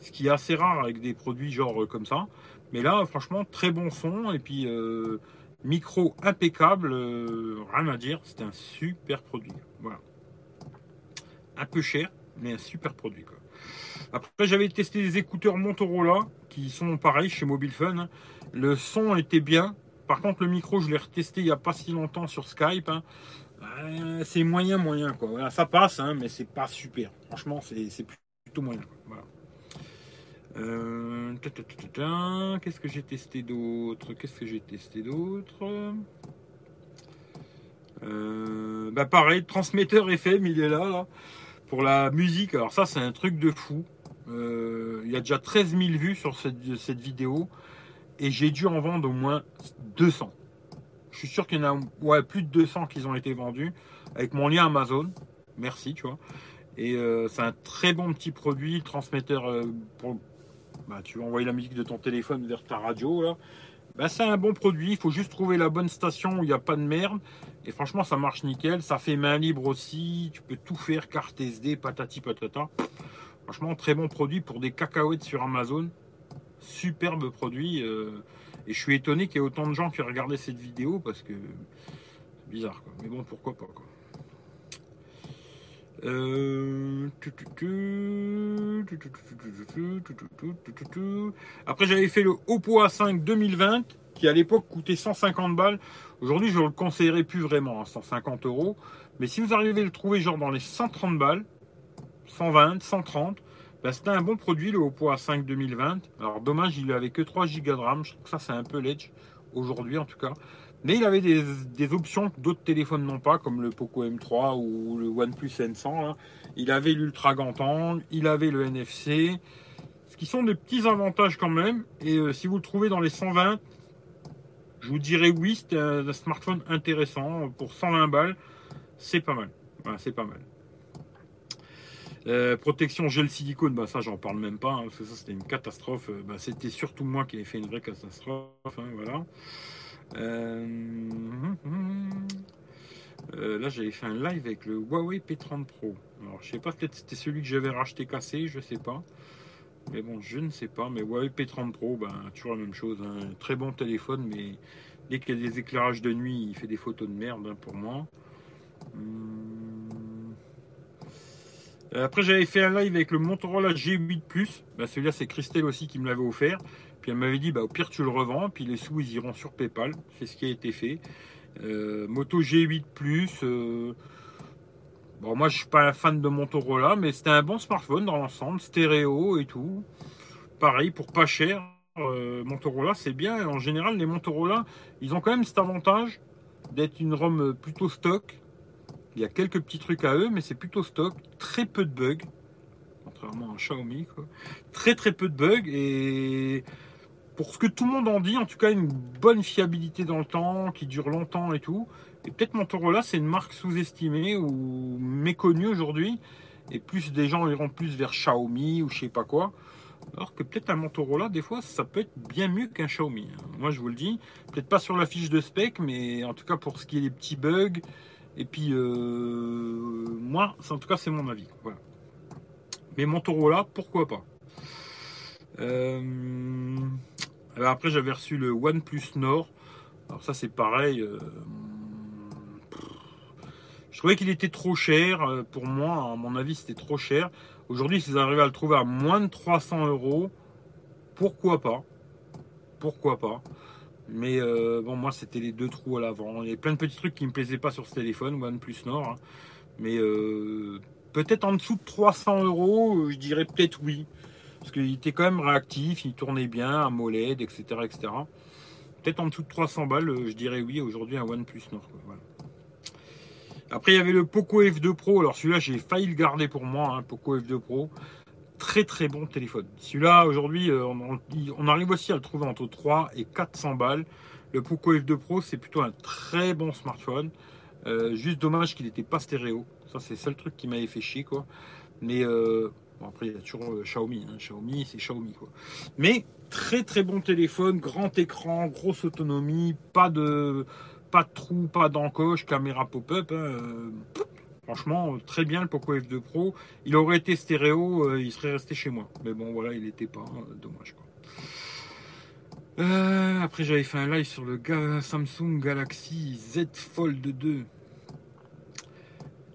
Ce qui est assez rare avec des produits genre euh, comme ça. Mais là, franchement, très bon son. Et puis, micro impeccable. rien à dire. C'était un super produit. Voilà. Un peu cher, mais un super produit. Quoi. Après, j'avais testé des écouteurs Motorola qui sont pareils chez Mobile Fun. Le son était bien. Par contre, le micro, je l'ai retesté il n'y a pas si longtemps sur Skype. Hein. Euh, c'est moyen, moyen. Quoi. ça passe, hein, mais c'est pas super. Franchement, c'est plutôt moyen. Euh, qu'est-ce que j'ai testé d'autre? Qu'est-ce que j'ai testé d'autre? Euh, bah pareil, transmetteur FM, il est là, là. Pour la musique, alors ça c'est un truc de fou. Euh, il y a déjà 13 000 vues sur cette, vidéo et j'ai dû en vendre au moins 200. Je suis sûr qu'il y en a plus de 200 qui ont été vendus avec mon lien Amazon. Merci, tu vois. Et euh, c'est un très bon petit produit, transmetteur euh, pour. Bah, tu vas envoyer la musique de ton téléphone vers ta radio. Là. Bah, c'est un bon produit. Il faut juste trouver la bonne station où il n'y a pas de merde. Et franchement, ça marche nickel. Ça fait main libre aussi. Tu peux tout faire, carte SD, patati patata. Franchement, très bon produit pour des cacahuètes sur Amazon. Superbe produit. Euh, et je suis étonné qu'il y ait autant de gens qui regardé cette vidéo parce que c'est bizarre. Mais bon, pourquoi pas. Après, j'avais fait le Oppo A5 2020 qui à l'époque coûtait 150 balles. Aujourd'hui, je ne le conseillerais plus vraiment à 150 euros. Mais si vous arrivez à le trouver genre dans les 130 balles, 120, 130. Ben, c'était un bon produit, le Oppo A5 2020. Alors dommage, il avait que 3 Go de RAM. Je trouve que ça, c'est un peu ledge aujourd'hui en tout cas. Mais il avait des, options que d'autres téléphones n'ont pas, comme le Poco M3 ou le OnePlus N100. Il avait l'ultra grand angle, il avait le NFC, ce qui sont des petits avantages quand même. Et euh, si vous le trouvez dans les 120, je vous dirais oui, c'est un, smartphone intéressant. Pour 120 balles, c'est pas mal. c'est pas mal. Euh, protection gel silicone, bah ça j'en parle même pas, hein, parce que ça c'était une catastrophe. Euh, bah, c'était surtout moi qui ai fait une vraie catastrophe. Hein, voilà. Euh, là j'avais fait un live avec le Huawei P30 Pro. Alors je sais pas, peut-être c'était celui que j'avais racheté cassé, je sais pas. Mais bon, je ne sais pas. Mais Huawei P30 Pro, ben, toujours la même chose. Un hein. très bon téléphone, mais dès qu'il y a des éclairages de nuit, il fait des photos de merde pour moi. Hum. Euh, après, j'avais fait un live avec le Motorola G8 Plus. Bah, celui-là, c'est Christelle aussi qui me l'avait offert. Puis elle m'avait dit, bah, au pire, tu le revends. Puis les sous, ils iront sur PayPal. C'est ce qui a été fait. Euh, Moto G8 Plus. Euh, bon, moi, je suis pas un fan de Motorola, mais c'était un bon smartphone dans l'ensemble, stéréo et tout. Pareil, pour pas cher. Motorola, c'est bien. En général, les Motorola, ils ont quand même cet avantage d'être une ROM plutôt stock il y a quelques petits trucs à eux, mais c'est plutôt stock. Très peu de bugs. Contrairement à Xiaomi. Très très peu de bugs. Et pour ce que tout le monde en dit, en tout cas une bonne fiabilité dans le temps, qui dure longtemps et tout. Et peut-être Motorola, c'est une marque sous-estimée ou méconnue aujourd'hui. Et plus des gens iront plus vers Xiaomi ou je sais pas quoi. Alors que peut-être un Motorola, des fois, ça peut être bien mieux qu'un Xiaomi. Moi, je vous le dis. Peut-être pas sur la fiche de spec, mais en tout cas pour ce qui est des petits bugs, et puis, euh, moi, en tout cas, c'est mon avis. Voilà. Mais Motorola, pourquoi pas? Euh, après, j'avais reçu le OnePlus Nord. Alors ça, c'est pareil. Je trouvais qu'il était trop cher. Pour moi, à mon avis, c'était trop cher. Aujourd'hui, si vous arrivez à le trouver à moins de 300 euros, pourquoi pas? Pourquoi pas? Mais euh, bon, moi, c'était les deux trous à l'avant. Il y a plein de petits trucs qui me plaisaient pas sur ce téléphone, OnePlus Nord. Hein. Mais euh, peut-être en dessous de 300 euros, euh, je dirais peut-être oui. Parce qu'il était quand même réactif, il tournait bien, AMOLED, etc. etc. Peut-être en dessous de 300 balles, je dirais oui, aujourd'hui un OnePlus Nord. Après, il y avait le Poco F2 Pro. Alors celui-là, j'ai failli le garder pour moi, hein, Poco F2 Pro très bon téléphone. Celui-là, aujourd'hui, euh, on, arrive aussi à le trouver entre 3 et 400 balles. Le Poco F2 Pro, c'est plutôt un très bon smartphone. Euh, juste dommage qu'il n'était pas stéréo. Ça, c'est le seul truc qui m'avait fait chier, quoi. Mais euh, après, il y a toujours Xiaomi. Hein. Xiaomi, c'est Xiaomi, quoi. Mais très très bon téléphone, grand écran, grosse autonomie, pas de pas de trou, pas d'encoche, caméra pop-up. Hein. Franchement, très bien le Poco F2 Pro. Il aurait été stéréo, euh, il serait resté chez moi. Mais bon, voilà, il n'était pas. Hein, dommage quoi. Euh, après, j'avais fait un live sur le Samsung Galaxy Z Fold 2.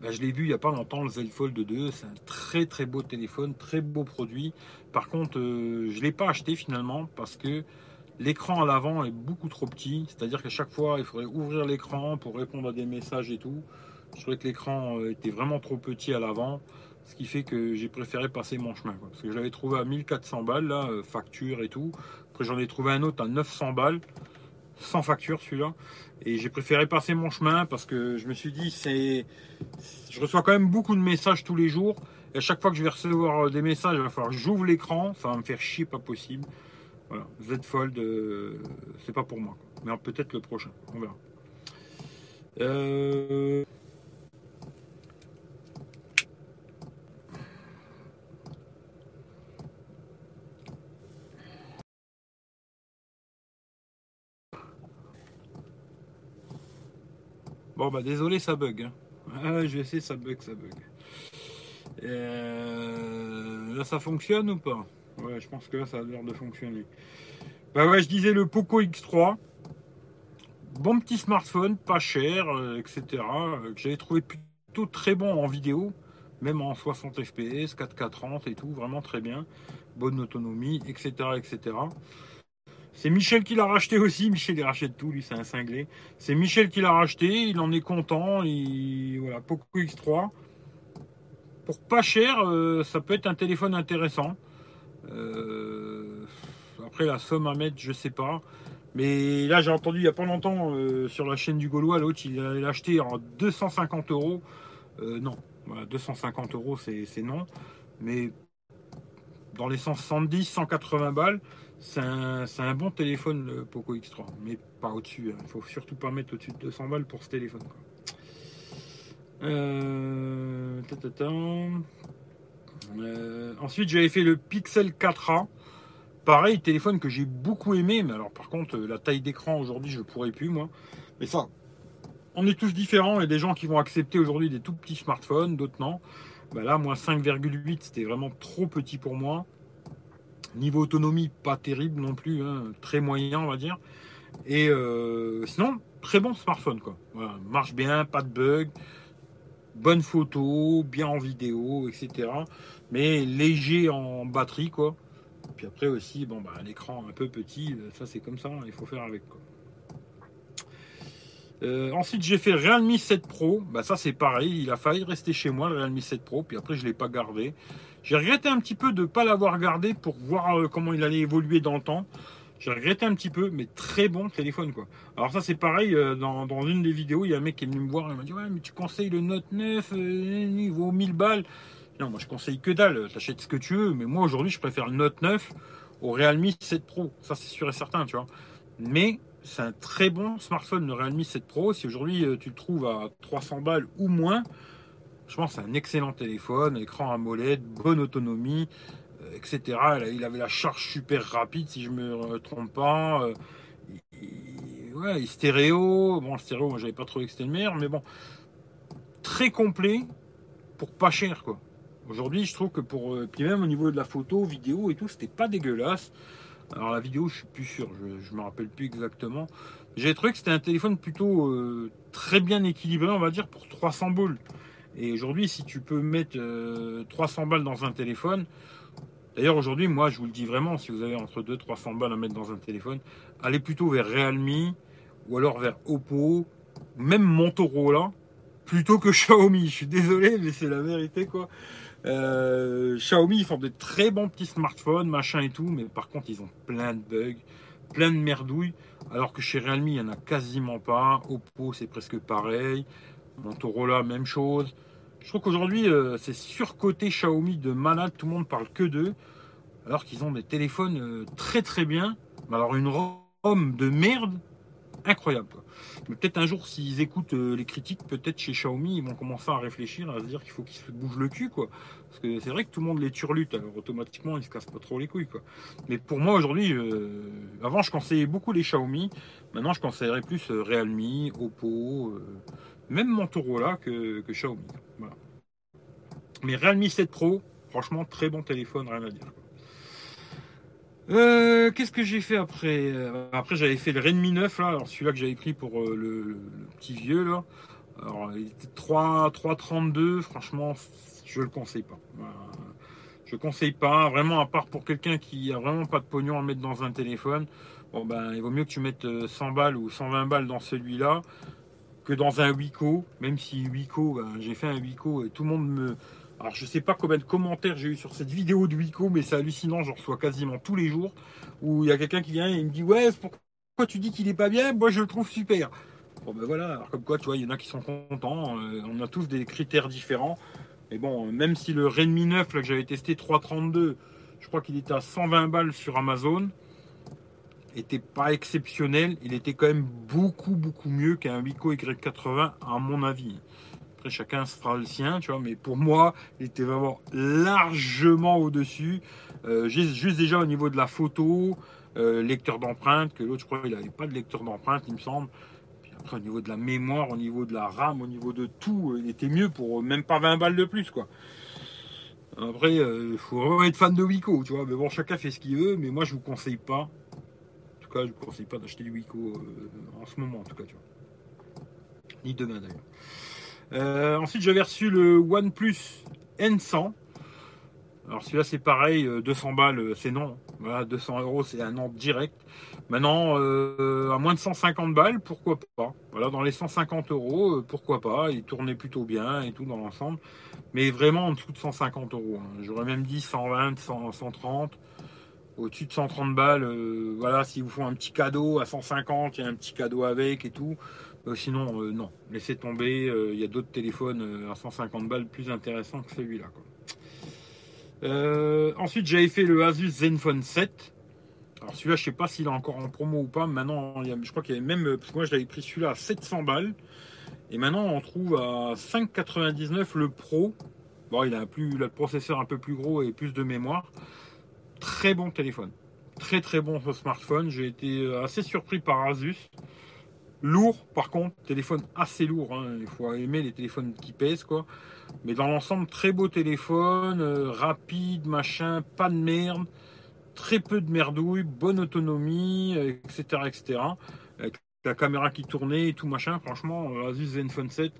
Bah, je l'ai vu il n'y a pas longtemps, le Z Fold 2. C'est un très très beau téléphone, très beau produit. Par contre, euh, je ne l'ai pas acheté finalement parce que l'écran à l'avant est beaucoup trop petit. C'est-à-dire qu'à chaque fois, il faudrait ouvrir l'écran pour répondre à des messages et tout. Je trouvais que l'écran euh, était vraiment trop petit à l'avant, ce qui fait que j'ai préféré passer mon chemin. Parce que je l'avais trouvé à 1400 balles, là, euh, facture et tout. Après, j'en ai trouvé un autre à 900 balles, sans facture celui-là. Et j'ai préféré passer mon chemin parce que je me suis dit, c'est, je reçois quand même beaucoup de messages tous les jours. Et à chaque fois que je vais recevoir euh, des messages, il va falloir que j'ouvre l'écran. Ça va me faire chier, pas possible. Voilà, Z Fold, c'est pas pour moi. Mais peut-être le prochain, on verra. Euh... Bon bah désolé ça bug. Hein. Ah, je vais essayer ça bug, ça bug. Euh, là ça fonctionne ou pas? Ouais je pense que là ça a l'air de fonctionner. Bah ouais je disais le Poco X3. Bon petit smartphone, pas cher, euh, etc. Euh, j'avais trouvé plutôt très bon en vidéo, même en 60 fps, 4K 30 et tout, vraiment très bien. Bonne autonomie, etc. etc. C'est Michel qui l'a racheté aussi. Michel, il rachète tout, lui, c'est un cinglé. C'est Michel qui l'a racheté, il en est content. Il... Voilà, Poco X3. Pour pas cher, euh, ça peut être un téléphone intéressant. Euh, après, la somme à mettre, je sais pas. Mais là, j'ai entendu il n'y a pas longtemps euh, sur la chaîne du Gaulois, l'autre, il l'a acheté en 250 euros. non, 250 euros, c'est non. Mais dans les 170, 180 balles, c'est un, bon téléphone le Poco X3, mais pas au-dessus. Hein. Il ne faut surtout pas mettre au-dessus de 200 balles pour ce téléphone. Euh, euh, ensuite, j'avais fait le Pixel 4a. Pareil, téléphone que j'ai beaucoup aimé, mais alors par contre, la taille d'écran aujourd'hui, je ne pourrais plus moi. Mais ça, on est tous différents. Il y a des gens qui vont accepter aujourd'hui des tout petits smartphones, d'autres non. Bah là, moi, 5,8, c'était vraiment trop petit pour moi. Niveau autonomie, pas terrible non plus, hein, très moyen, on va dire. Et euh, sinon, très bon smartphone, quoi. marche bien, pas de bug, bonne photo, bien en vidéo, etc. Mais léger en batterie, quoi. Puis après aussi, bon, bah, l'écran un peu petit, ça c'est comme ça, il faut faire avec. Euh, ensuite, j'ai fait Realme 7 Pro. Bah, ça, c'est pareil. Il a failli rester chez moi, le Realme 7 Pro. Puis après, je ne l'ai pas gardé. J'ai regretté un petit peu de ne pas l'avoir gardé pour voir euh, comment il allait évoluer dans le temps. J'ai regretté un petit peu, mais très bon téléphone quoi. Alors ça c'est pareil, euh, dans, une des vidéos, il y a un mec qui est venu me voir, il m'a dit ouais mais tu conseilles le Note 9, il vaut 1000 balles. Non moi je conseille que dalle, t'achètes ce que tu veux, mais moi aujourd'hui je préfère le Note 9 au Realme 7 Pro, ça c'est sûr et certain tu vois. Mais c'est un très bon smartphone, le Realme 7 Pro. Si aujourd'hui euh, tu le trouves à 300 balles ou moins, je pense que c'est un excellent téléphone, écran AMOLED, bonne autonomie, euh, etc. Il avait la charge super rapide, si je me trompe pas. Euh, ouais, il stéréo. Bon, le stéréo, moi j'avais pas trouvé que c'était le meilleur, mais bon, très complet pour pas cher quoi. Aujourd'hui, je trouve que pour. puis même au niveau de la photo, vidéo et tout, c'était pas dégueulasse. Alors la vidéo, je suis plus sûr, je ne me rappelle plus exactement. J'ai trouvé que c'était un téléphone plutôt euh, très bien équilibré, on va dire, pour 300 boules. Et aujourd'hui, si tu peux mettre 300 euh, balles dans un téléphone, d'ailleurs aujourd'hui, moi je vous le dis vraiment, si vous avez entre 2 300 balles à mettre dans un téléphone, allez plutôt vers Realme ou alors vers Oppo, même Motorola, plutôt que Xiaomi. Je suis désolé, mais c'est la vérité quoi. Euh, Xiaomi, ils font des très bons petits smartphones, machin et tout, mais par contre, ils ont plein de bugs, plein de merdouilles, alors que chez Realme, il n'y en a quasiment pas. Oppo, c'est presque pareil. Motorola, même chose. Je trouve qu'aujourd'hui, euh, c'est surcoté Xiaomi de malade, tout le monde parle que d'eux, alors qu'ils ont des téléphones euh, très très bien. Alors, une ROM de merde, incroyable. Mais peut-être un jour, s'ils écoutent euh, les critiques, peut-être chez Xiaomi, ils vont commencer à réfléchir, à se dire qu'il faut qu'ils se bougent le cul. Parce que c'est vrai que tout le monde les turlute, alors automatiquement, ils se cassent pas trop les couilles. Mais pour moi, aujourd'hui, avant, je conseillais beaucoup les Xiaomi. Maintenant, je conseillerais plus Realme, Oppo, même Motorola que, que Xiaomi. Mais Realme 7 Pro, franchement, très bon téléphone, rien à dire. Euh, qu'est-ce que j'ai fait après? Euh, Après, j'avais fait le Redmi 9, là. Alors, celui-là que j'avais pris pour euh, le, petit vieux, là. Alors, il était 3,32. Franchement, je le conseille pas. Je conseille pas. Vraiment, à part pour quelqu'un qui a vraiment pas de pognon à mettre dans un téléphone. Bon, ben, il vaut mieux que tu mettes 100 balles ou 120 balles dans celui-là que dans un Wiko. Même si Wiko, ben, j'ai fait un Wiko et tout le monde me alors je sais pas combien de commentaires j'ai eu sur cette vidéo de Wico, mais c'est hallucinant, j'en reçois quasiment tous les jours, où il y a quelqu'un qui vient et il me dit ouais pourquoi tu dis qu'il est pas bien, moi je le trouve super. Bon ben voilà, alors comme quoi tu vois, il y en a qui sont contents, euh, on a tous des critères différents. Mais bon, même si le Redmi 9 là, que j'avais testé 332, je crois qu'il était à 120 balles sur Amazon, était pas exceptionnel, il était quand même beaucoup beaucoup mieux qu'un Wico Y80 à mon avis chacun se fera le sien, tu vois. Mais pour moi, il était vraiment largement au-dessus. Euh, juste, déjà au niveau de la photo, euh, lecteur d'empreinte, que l'autre, je crois, il n'avait pas de lecteur d'empreinte, il me semble. Puis après, au niveau de la mémoire, au niveau de la RAM, au niveau de tout, euh, il était mieux pour même pas 20 balles de plus, quoi. Après, il faut vraiment être fan de Wiko, tu vois. Mais bon, chacun fait ce qu'il veut, mais moi, je vous conseille pas. Je vous conseille pas d'acheter du Wiko en ce moment, en tout cas, tu vois. Ni demain, d'ailleurs. Euh, ensuite, j'avais reçu le OnePlus N100. Alors celui-là, c'est pareil, 200 euh, balles, euh, c'est non. Voilà, 200 euros, c'est un an direct. Maintenant, à moins de 150 balles, pourquoi pas? Voilà, dans les 150 euros, pourquoi pas? Il tournait plutôt bien et tout dans l'ensemble. Mais vraiment en dessous de 150 euros. Hein. J'aurais même dit 120, 130. Au-dessus de 130 balles, voilà, si vous font un petit cadeau à 150, il y a un petit cadeau avec et tout. Euh, sinon, euh, non, laissez tomber. Euh, il y a d'autres téléphones à 150 balles plus intéressants que celui-là. ensuite, j'avais fait le Asus Zenfone 7. Alors celui-là, je sais pas s'il est encore en promo ou pas. Maintenant, je crois qu'il y avait même, parce que moi, je l'avais pris celui-là à 700 balles. Et maintenant, on trouve à 5,99 le Pro. Bon, il a plus, le processeur un peu plus gros et plus de mémoire. Très bon téléphone. Très très bon smartphone. J'ai été assez surpris par Asus. Lourd, par contre, téléphone assez lourd. Hein. Il faut aimer les téléphones qui pèsent, quoi. Mais dans l'ensemble, très beau téléphone, euh, rapide, machin, pas de merde, très peu de merdouille, bonne autonomie, etc., euh, etc. Avec la caméra qui tournait et tout machin. Franchement, euh, Asus Zenfone 7,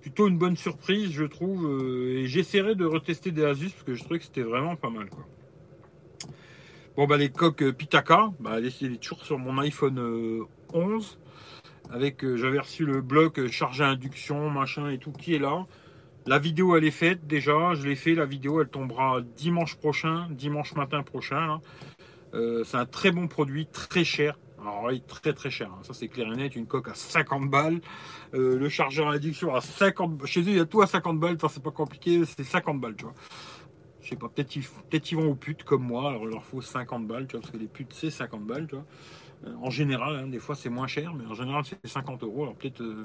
plutôt une bonne surprise, je trouve. et j'essaierai de retester des Asus parce que je trouvais que c'était vraiment pas mal, quoi. Bon, bah, les coques Pitaka, bah, elle est toujours sur mon iPhone 11 avec euh, j'avais reçu le bloc euh, charge à induction, machin et tout qui est là. La vidéo elle est faite déjà, je l'ai fait, la vidéo elle tombera dimanche prochain, dimanche matin prochain. Euh, c'est un très bon produit, très cher. Alors oui, très très cher, hein. ça c'est clair et net, une coque à 50 balles, le chargeur à induction à 50 chez eux il y a tout à 50 balles, c'est pas compliqué, c'est 50 balles, tu vois. Pas, peut-être ils, vont aux putes comme moi, alors il leur faut 50 balles, tu vois, parce que les putes c'est 50 balles, tu vois. En général, hein, des fois c'est moins cher, mais en général c'est 50 euros. Alors peut-être euh,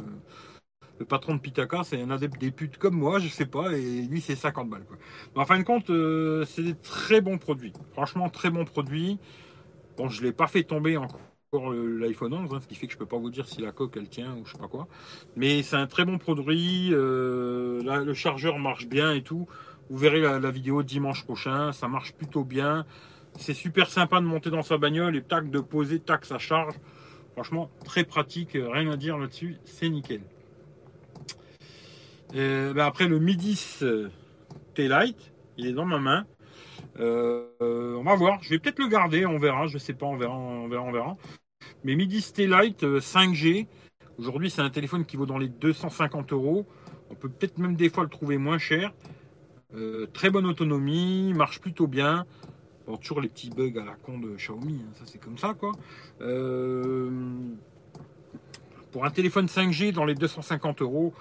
le patron de Pitaka, c'est un adepte des putes comme moi, je sais pas, et lui c'est 50 balles. Quoi. Mais en fin de compte, euh, c'est des très bons produits. Franchement, très bons produits. Bon, je l'ai pas fait tomber encore l'iPhone 11, hein, ce qui fait que je peux pas vous dire si la coque elle tient ou je sais pas quoi. Mais c'est un très bon produit. Euh, le chargeur marche bien et tout. Vous verrez la, vidéo dimanche prochain, ça marche plutôt bien. C'est super sympa de monter dans sa bagnole et tac, de poser, tac, ça charge. Franchement, très pratique, rien à dire là-dessus, c'est nickel. Ben après le Mi 10 T-Lite, il est dans ma main. on va voir, je vais peut-être le garder, on verra, je sais pas, on verra, on verra, on verra. Mais Mi 10 T-Lite 5G, aujourd'hui c'est un téléphone qui vaut dans les 250 euros. On peut peut-être même des fois le trouver moins cher. Euh, très bonne autonomie, marche plutôt bien. Toujours les petits bugs à la con de Xiaomi, hein, ça c'est comme ça quoi. Euh, pour un téléphone 5G dans les 250 euros,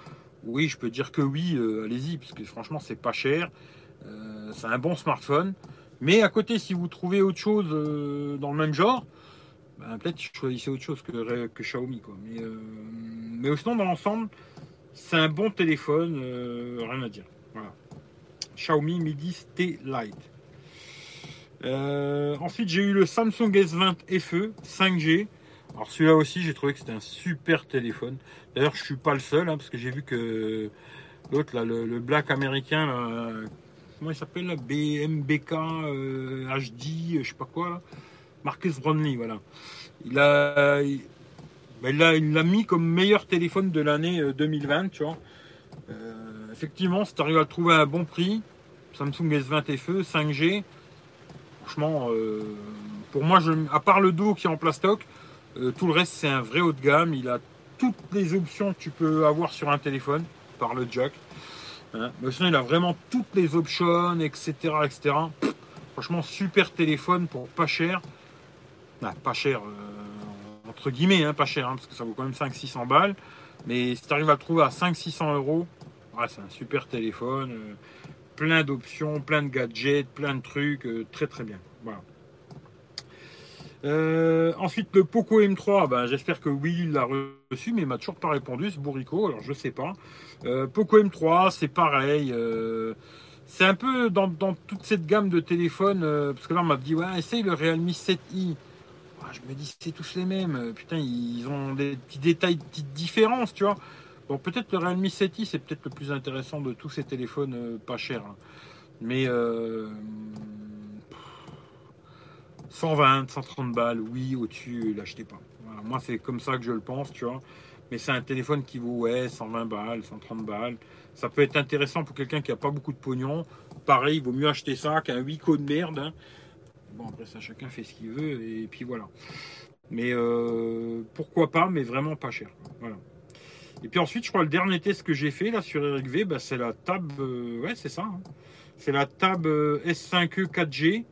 oui, je peux dire que oui, euh, allez-y, parce que franchement c'est pas cher. c'est un bon smartphone. Mais à côté, si vous trouvez autre chose dans le même genre, ben, peut-être choisissez autre chose que, Xiaomi. Mais, mais sinon, dans l'ensemble, c'est un bon téléphone, rien à dire. Voilà. Xiaomi Mi 10 T Lite. Euh, ensuite, j'ai eu le Samsung S20 FE 5G. Alors celui-là aussi, j'ai trouvé que c'était un super téléphone. D'ailleurs, je suis pas le seul, hein, parce que j'ai vu que l'autre, le, black américain, comment il s'appelle BMBK euh, HD, je sais pas quoi. Marcus Brownlee, voilà. Il a, ben, il l'a mis comme meilleur téléphone de l'année 2020, euh, tu vois. Effectivement, si tu arrives à le trouver à un bon prix, Samsung S20 FE 5G, franchement, euh, pour moi, à part le dos qui est en plastoc, euh, tout le reste c'est un vrai haut de gamme. Il a toutes les options que tu peux avoir sur un téléphone par le jack. Hein. Mais sinon, il a vraiment toutes les options, etc. etc. franchement, super téléphone pour pas cher. Ah, pas cher, euh, entre guillemets, hein, pas cher, hein, parce que ça vaut quand même 500-600 balles. Mais si tu arrives à le trouver à 500-600 euros, c'est un super téléphone plein d'options, plein de gadgets, plein de trucs, euh, très très bien. Voilà. Euh, ensuite, le Poco M3, ben, j'espère que oui, il l'a reçu, mais il m'a toujours pas répondu, ce bourricot, alors je sais pas. Euh, Poco M3, c'est pareil. c'est un peu dans, toute cette gamme de téléphones, parce que là, on m'a dit, ouais, essaye le Realme 7i. Ah, je me dis, c'est tous les mêmes. Putain, ils ont des petits détails, petites différences, tu vois. Bon, peut-être le Realme 7i, c'est peut-être le plus intéressant de tous ces téléphones euh, pas chers. Hein. Mais 120, euh, 130 balles, oui, au-dessus, l'achetez pas. moi, c'est comme ça que je le pense, tu vois. Mais c'est un téléphone qui vaut ouais, 120 balles, 130 balles. Ça peut être intéressant pour quelqu'un qui n'a pas beaucoup de pognon. Pareil, il vaut mieux acheter ça qu'un 8 de merde. Hein. Bon, après ça, chacun fait ce qu'il veut, et puis voilà. Mais euh, pourquoi pas, mais vraiment pas cher. Voilà. Et puis ensuite, je crois le dernier test que j'ai fait là sur Eric V, bah, c'est la Tab. Euh, ouais, c'est ça. Hein. C'est la Tab euh, S5e 4G.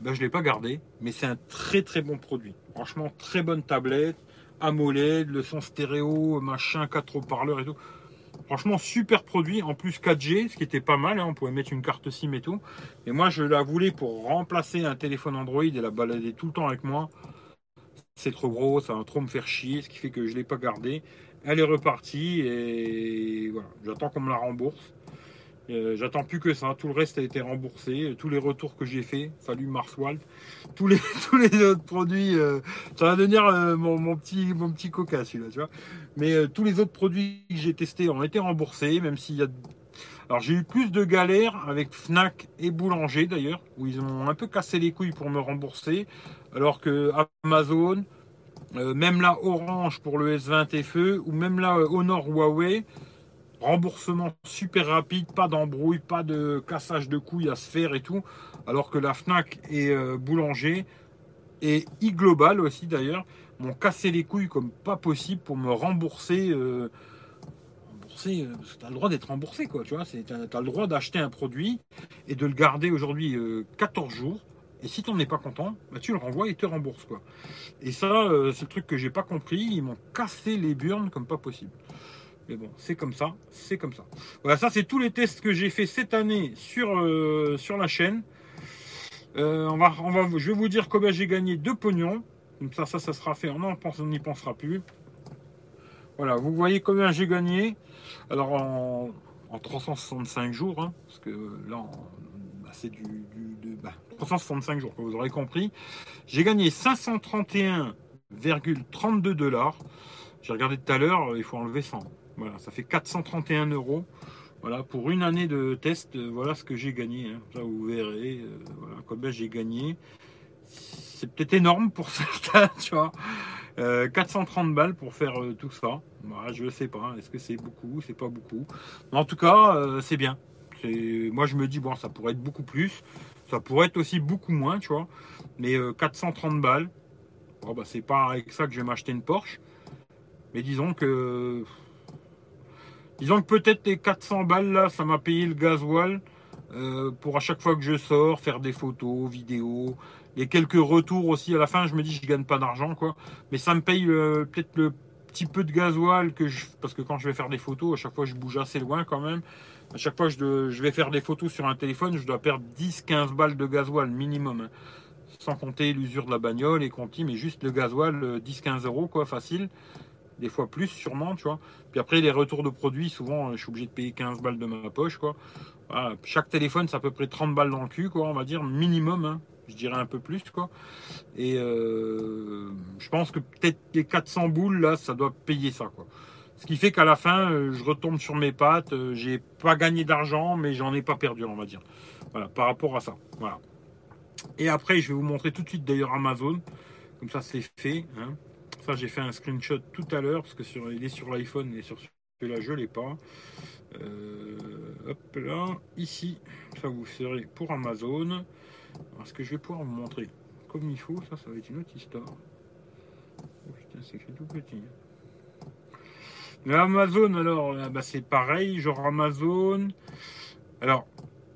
Bah, je ne l'ai pas gardé, mais c'est un très très bon produit. Franchement, très bonne tablette, AMOLED, le son stéréo, machin, 4 haut-parleurs et tout. Franchement, super produit. En plus 4G, ce qui était pas mal. Hein. on pouvait mettre une carte SIM et tout. Et moi, je la voulais pour remplacer un téléphone Android et la balader tout le temps avec moi. C'est trop gros, ça va trop me faire chier, ce qui fait que je ne l'ai pas gardé. Elle est repartie et voilà, j'attends qu'on me la rembourse. Euh, j'attends plus que ça. Tout le reste a été remboursé. Tous les retours que j'ai fait, salut Marswald. Tous les, autres produits, euh, ça va devenir euh, mon, petit, mon coca celui-là, tu vois. Mais tous les autres produits que j'ai testés ont été remboursés, même s'il y a. Alors j'ai eu plus de galères avec Fnac et Boulanger d'ailleurs, où ils ont un peu cassé les couilles pour me rembourser, alors que Amazon, euh, même là, Orange pour le S20 FE, ou même là, euh, Honor Huawei, remboursement super rapide, pas d'embrouille, pas de cassage de couilles à se faire et tout. Alors que la Fnac et euh, Boulanger, et e-Global aussi d'ailleurs, m'ont cassé les couilles comme pas possible pour me rembourser. rembourser tu as le droit d'être remboursé, quoi, tu vois. Tu as, le droit d'acheter un produit et de le garder aujourd'hui 14 jours et si tu n'en es pas content, bah, tu le renvoies et te rembourses. Quoi. Et ça, euh, c'est le truc que j'ai pas compris. Ils m'ont cassé les burnes comme pas possible. Mais bon, c'est comme ça, c'est comme ça. Voilà, ça c'est tous les tests que j'ai fait cette année sur, euh, sur la chaîne. Euh, on va, on va, je vais vous dire combien j'ai gagné de pognon. Comme ça, ça, ça sera fait. On n'y pensera plus. Voilà, vous voyez combien j'ai gagné. Alors en, en 365 jours, hein, parce que là, bah, c'est du, du 365 jours, vous aurez compris. J'ai gagné 531,32 dollars. J'ai regardé tout à l'heure, il faut enlever 100. Voilà, ça fait 431 euros. Voilà, pour une année de test, euh, voilà ce que j'ai gagné. hein. Vous verrez, euh, voilà combien j'ai gagné. C'est peut-être énorme pour certains, tu vois. Euh, 430 balles pour faire euh, tout ça. Voilà, je ne sais pas. Est-ce que c'est beaucoup C'est pas beaucoup. En tout cas, euh, c'est bien. Moi, je me dis, bon, ça pourrait être beaucoup plus. Ça pourrait être aussi beaucoup moins, tu vois. Mais euh, 430 balles, bon, bah, c'est pas avec ça que je vais m'acheter une Porsche. Mais disons que. Disons que peut-être les 400 balles là, ça m'a payé le gasoil euh, pour à chaque fois que je sors, faire des photos, vidéos, et quelques retours aussi. À la fin, je me dis, je gagne pas d'argent, quoi. Mais ça me paye euh, peut-être le petit peu de gasoil que je. Parce que quand je vais faire des photos, à chaque fois, je bouge assez loin quand même. À chaque fois je, je vais faire des photos sur un téléphone, je dois perdre 10-15 balles de gasoil minimum. Sans compter l'usure de la bagnole et compter, mais juste le gasoil, euh, 10-15 euros, quoi, facile. Des fois plus, sûrement, tu vois. Puis après, les retours de produits, souvent, euh, je suis obligé de payer 15 balles de ma poche, quoi. Chaque téléphone, c'est à peu près 30 balles dans le cul, quoi, on va dire, minimum. hein. Je dirais un peu plus, quoi. Et euh, je pense que peut-être les 400 boules, là, ça doit payer ça, quoi. Ce qui fait qu'à la fin, euh, je retombe sur mes pattes. euh, J'ai pas gagné d'argent, mais j'en ai pas perdu, on va dire. Voilà, par rapport à ça. Voilà. Et après, je vais vous montrer tout de suite d'ailleurs Amazon. Comme ça, c'est fait. hein. Ça, j'ai fait un screenshot tout à l'heure parce que sur, il est sur l'iPhone et sur celui-là, je l'ai pas. Hop là, ici, ça vous serez pour Amazon. Alors, ce que je vais pouvoir vous montrer comme il faut, ça, ça va être une autre histoire. Oh putain, c'est écrit tout petit. Amazon, alors, là, bah, c'est pareil, genre Amazon. Alors,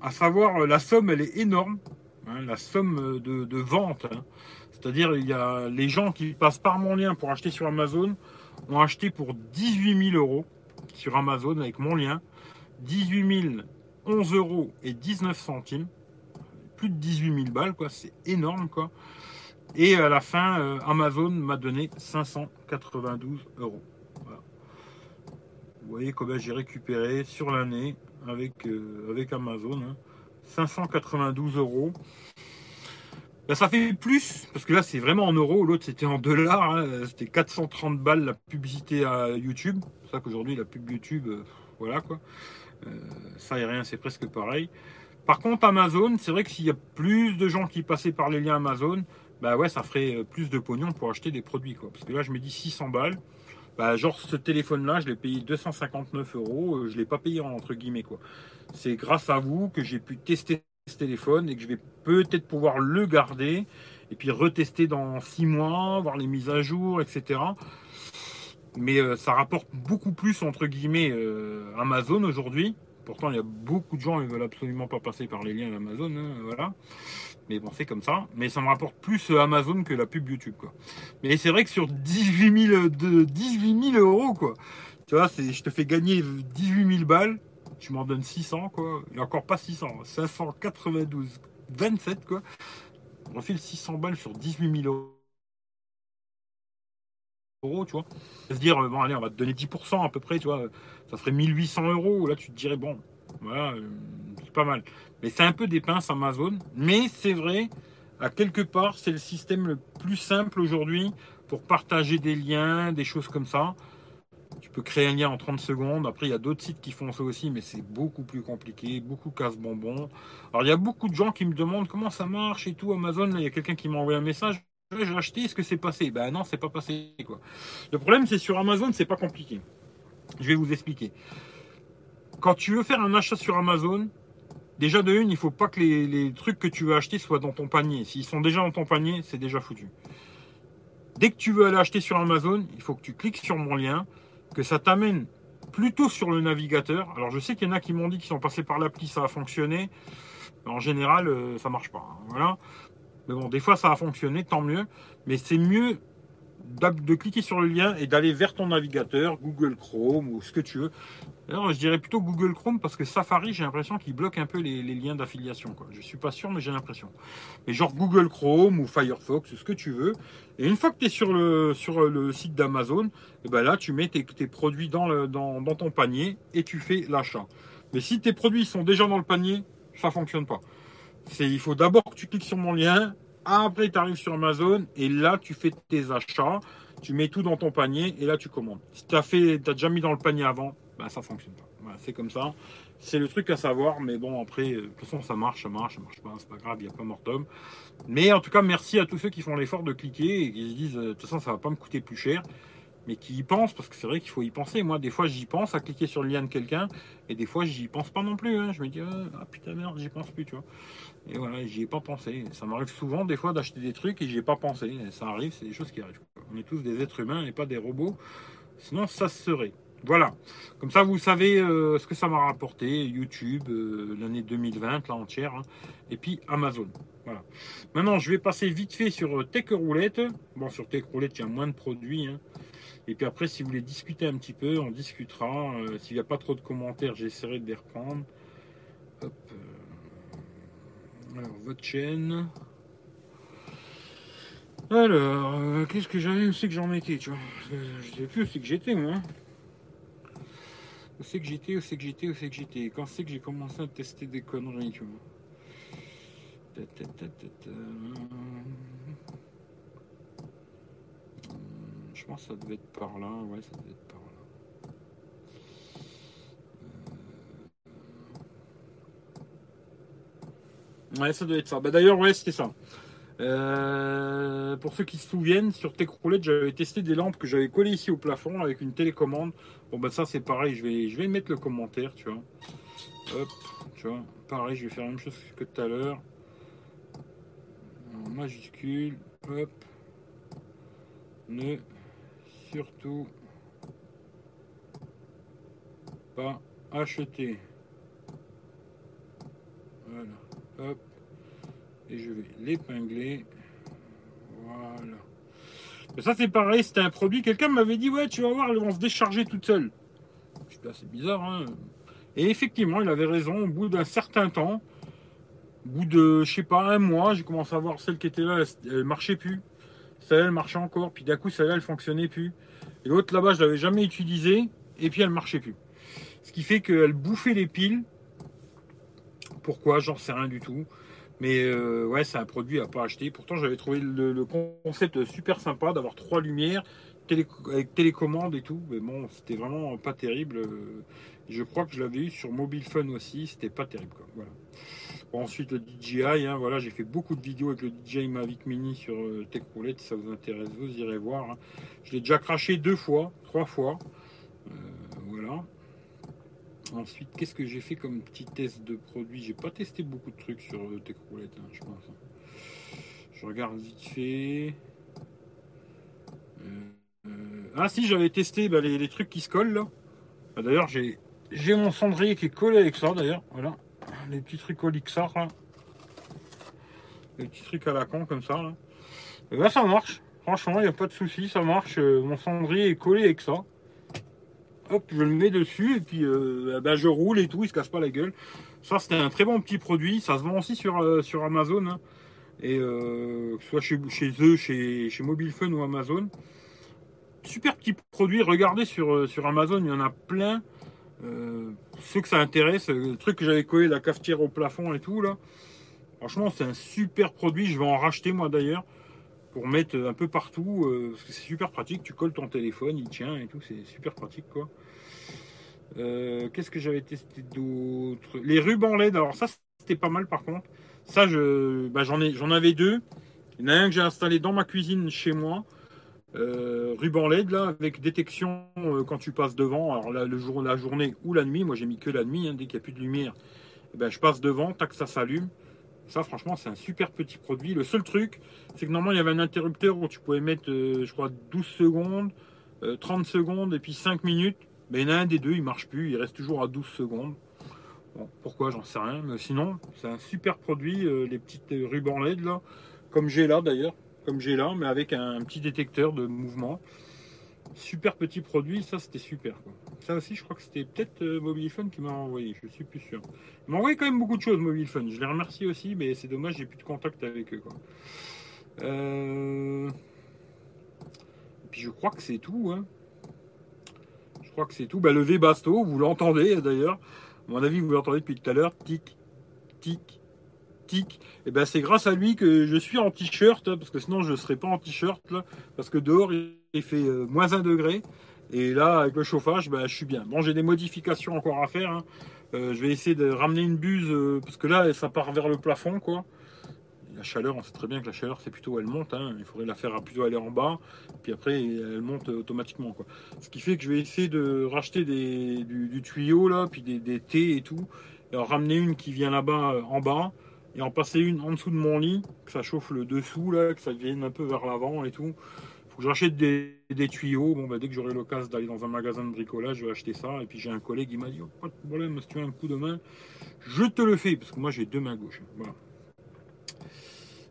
à savoir, euh, la somme, elle est énorme. hein, la somme euh, de, vente. hein. C'est-à-dire, il y a les gens qui passent par mon lien pour acheter sur Amazon ont acheté pour 18 000 euros sur Amazon avec mon lien. 18 000, 11 euros et 19 centimes. Plus de 18 000 balles, quoi. C'est énorme, quoi. Et à la fin, euh, Amazon m'a donné 592 euros. Vous voyez combien j'ai récupéré sur l'année avec, euh, avec Amazon. hein. 592 euros. Ben, ça fait plus, parce que là c'est vraiment en euros, l'autre c'était en dollars, hein. c'était 430 balles la publicité à YouTube. C'est ça qu'aujourd'hui la pub YouTube, euh, voilà quoi. Ça et rien, c'est presque pareil. Par contre, Amazon, c'est vrai que s'il y a plus de gens qui passaient par les liens Amazon, bah ouais, ça ferait euh, plus de pognon pour acheter des produits quoi. Parce que là, je me dis 600 balles. Bah, genre ce téléphone-là, je l'ai payé 259 euros, euh, je l'ai pas payé entre guillemets quoi. C'est grâce à vous que j'ai pu tester ce téléphone et que je vais peut-être pouvoir le garder et puis retester dans 6 mois, voir les mises à jour, etc. Mais euh, ça rapporte beaucoup plus entre guillemets Amazon aujourd'hui. Pourtant, il y a beaucoup de gens qui veulent absolument pas passer par les liens d'Amazon, hein, voilà. Mais bon, c'est comme ça. Mais ça me rapporte plus euh, Amazon que la pub YouTube. Mais c'est vrai que sur 18 000, de 18 000 euros, quoi. Tu vois, je te fais gagner 18 000 balles, tu m'en donnes 600, quoi. Et encore pas 600, 592, 27, quoi. On refile 600 balles sur 18 000 euros euros, tu vois. Se dire, euh, bon, allez, on va te donner 10% à peu près, tu vois, ça ferait 1800 euros. Là, tu te dirais, bon, voilà, euh, c'est pas mal. Mais c'est un peu des pinces Amazon. Mais c'est vrai, à quelque part, c'est le système le plus simple aujourd'hui pour partager des liens, des choses comme ça. Tu peux créer un lien en 30 secondes. Après, il y a d'autres sites qui font ça aussi, mais c'est beaucoup plus compliqué, beaucoup casse-bonbon. Alors, il y a beaucoup de gens qui me demandent comment ça marche et tout. Amazon, là, il y a quelqu'un qui m'a envoyé un message. J'ai acheté, est-ce que c'est passé Ben non, c'est pas passé. Quoi. Le problème, c'est sur Amazon, c'est pas compliqué. Je vais vous expliquer. Quand tu veux faire un achat sur Amazon, déjà de une, il faut pas que les, les trucs que tu veux acheter soient dans ton panier. S'ils sont déjà dans ton panier, c'est déjà foutu. Dès que tu veux aller acheter sur Amazon, il faut que tu cliques sur mon lien, que ça t'amène plutôt sur le navigateur. Alors je sais qu'il y en a qui m'ont dit qu'ils sont passés par l'appli, ça a fonctionné. En général, euh, ça marche pas. hein. Voilà. Mais bon, des fois ça a fonctionné, tant mieux. Mais c'est mieux de cliquer sur le lien et d'aller vers ton navigateur, Google Chrome ou ce que tu veux. Alors, je dirais plutôt Google Chrome parce que Safari, j'ai l'impression qu'il bloque un peu les, liens d'affiliation. Je suis pas sûr, mais j'ai l'impression. Mais genre Google Chrome ou Firefox, ce que tu veux. Et une fois que tu es sur le, site d'Amazon, et ben là, tu mets tes, produits dans, dans, dans ton panier et tu fais l'achat. Mais si tes produits sont déjà dans le panier, ça fonctionne pas. C'est, il faut d'abord que tu cliques sur mon lien, après tu arrives sur Amazon et là tu fais tes achats, tu mets tout dans ton panier et là tu commandes. Si tu as fait, as déjà mis dans le panier avant, ben ça fonctionne pas. C'est comme ça. C'est le truc à savoir, mais bon, après, euh, de toute façon, ça marche, ça marche, ça marche pas, c'est pas grave, il n'y a pas mort d'homme. Mais en tout cas, merci à tous ceux qui font l'effort de cliquer et qui se disent, euh, de toute façon, ça va pas me coûter plus cher, mais qui y pensent, parce que c'est vrai qu'il faut y penser. Moi, des fois, j'y pense à cliquer sur le lien de quelqu'un, et des fois, j'y pense pas non plus. hein. Je me dis, euh, ah putain, merde, j'y pense plus, tu vois. Et voilà, j'y ai pas pensé. Ça m'arrive souvent, des fois, d'acheter des trucs et j'y ai pas pensé. Ça arrive, c'est des choses qui arrivent. On est tous des êtres humains et pas des robots. Sinon, ça se serait. Voilà. Comme ça, vous savez euh, ce que ça m'a rapporté. YouTube, euh, l'année 2020, là entière. hein. Et puis Amazon. Voilà. Maintenant, je vais passer vite fait sur euh, Tech Roulette. Bon, sur Tech Roulette, il y a moins de produits. hein. Et puis après, si vous voulez discuter un petit peu, on discutera. S'il n'y a pas trop de commentaires, j'essaierai de les reprendre. Hop. Euh, Alors, votre chaîne. Alors, euh, qu'est-ce que j'avais c'est que j'en mettais, tu vois que Je sais plus où c'est que j'étais, moi. Où c'est que j'étais Où c'est que j'étais Où c'est que j'étais Quand c'est que j'ai commencé à tester des conneries, tu vois. Hum, Je pense que ça devait être par là. Ouais, ça devait être par là. Euh. Ouais, ça devait être ça. Bah, D'ailleurs, ouais, c'était ça. Euh, pour ceux qui se souviennent, sur Techroulette, j'avais testé des lampes que j'avais collées ici au plafond avec une télécommande. Bon, bah ça c'est pareil, je vais, je vais mettre le commentaire, tu vois. Hop, tu vois. Pareil, je vais faire la même chose que tout à l'heure. Majuscule, hop. Ne surtout pas acheter. Voilà, et je vais l'épingler. Voilà. Ça c'est pareil, c'était un produit. Quelqu'un m'avait dit ouais tu vas voir, elles vont se décharger toutes seules. Ah, c'est bizarre. Hein et effectivement, il avait raison. Au bout d'un certain temps, au bout de je sais pas un mois, j'ai commencé à voir celle qui était là, elle marchait plus. Celle-là elle marchait encore, puis d'un coup celle-là elle fonctionnait plus. Et l'autre là-bas je l'avais jamais utilisée et puis elle marchait plus. Ce qui fait qu'elle bouffait les piles. Pourquoi J'en sais rien du tout. Mais euh, ouais, c'est un produit à pas acheter. Pourtant, j'avais trouvé le, concept super sympa d'avoir trois lumières avec télécommande et tout. Mais bon, c'était vraiment pas terrible. Euh, Je crois que je l'avais eu sur Mobile Fun aussi. C'était pas terrible. Voilà. Ensuite, le DJI. Hein, voilà, j'ai fait beaucoup de vidéos avec le DJI Mavic Mini sur euh, Tech Roulette. Si ça vous intéresse, vous irez voir. hein. Je l'ai déjà craché deux fois, trois fois. Voilà. Ensuite, qu'est-ce que j'ai fait comme petit test de produit? J'ai pas testé beaucoup de trucs sur euh, Techroulette, hein, je pense. Je regarde vite fait. Euh, euh, Ah si, j'avais testé bah, les, trucs qui se collent là. Bah, d'ailleurs, j'ai mon cendrier qui est collé avec ça d'ailleurs. Voilà. Les petits trucs Olixar là. Les petits trucs à la con comme ça là. Et bah, ça marche. Franchement, il n'y a pas de souci, ça marche. Mon cendrier est collé avec ça hop, je le mets dessus et puis euh, ben, je roule et tout, il se casse pas la gueule. Ça, c'était un très bon petit produit. Ça se vend aussi sur, euh, sur Amazon. hein. Et euh, soit chez, eux, chez, chez Mobile Fun ou Amazon. Super petit produit. Regardez sur, sur Amazon, il y en a plein. Ceux que ça intéresse, le truc que j'avais collé, la cafetière au plafond et tout là. Franchement, c'est un super produit. Je vais en racheter moi d'ailleurs pour mettre un peu partout euh, parce que c'est super pratique. Tu colles ton téléphone, il tient et tout, c'est super pratique quoi. Euh, Qu'est-ce que j'avais testé d'autre? Les rubans LED. Alors ça, c'était pas mal par contre. Ça, je, bah, j'en ai, j'en avais deux. Il y en a un que j'ai installé dans ma cuisine chez moi. Euh, ruban LED là avec détection quand tu passes devant. Alors là, le jour, la journée ou la nuit. Moi, j'ai mis que la nuit. hein, dès qu'il n'y a plus de lumière, eh ben, je passe devant. Tac, ça s'allume. Ça, franchement, c'est un super petit produit. Le seul truc, c'est que normalement, il y avait un interrupteur où tu pouvais mettre, euh, je crois, 12 secondes, euh, 30 secondes et puis 5 minutes. Mais il des deux, il marche plus. Il reste toujours à 12 secondes. Pourquoi, j'en sais rien. Mais sinon, c'est un super produit. euh, les petites euh, rubans LED, là, comme j'ai là d'ailleurs. Comme j'ai là, mais avec un petit détecteur de mouvement. Super petit produit, ça c'était super. quoi. Ça aussi, je crois que c'était peut-être euh, qui m'a envoyé, je suis plus sûr. Ils m'ont envoyé quand même beaucoup de choses, Mobile Fun. Je les remercie aussi, mais c'est dommage, j'ai plus de contact avec eux. Euh, Et puis je crois que c'est tout. hein. Je crois que c'est tout. Bah, le V-Basto, vous l'entendez d'ailleurs. À mon avis, vous l'entendez depuis tout à l'heure. Tic, tic, Et ben c'est grâce à lui que je suis en t-shirt, hein, parce que sinon je ne serais pas en t-shirt, parce que dehors il fait euh, moins 1 degré. Et là, avec le chauffage, ben, je suis bien. Bon, j'ai des modifications encore à faire. hein. Euh, je vais essayer de ramener une buse, euh, parce que là, ça part vers le plafond, quoi. La chaleur, on sait très bien que la chaleur, c'est plutôt elle monte. hein. Il faudrait la faire plutôt aller en bas, puis après, elle monte automatiquement, quoi. Ce qui fait que je vais essayer de racheter des, du, tuyau, là, puis des, des T et tout, et en ramener une qui vient là-bas, en bas, et en passer une en dessous de mon lit, que ça chauffe le dessous, là, que ça vienne un peu vers l'avant et tout. Faut que je rachète des, tuyaux. Bon, bah, dès que j'aurai l'occasion d'aller dans un magasin de bricolage, je vais acheter ça. Et puis j'ai un collègue qui m'a dit, oh, pas de problème, si tu as un coup de main, je te le fais, parce que moi j'ai deux mains gauches. Voilà.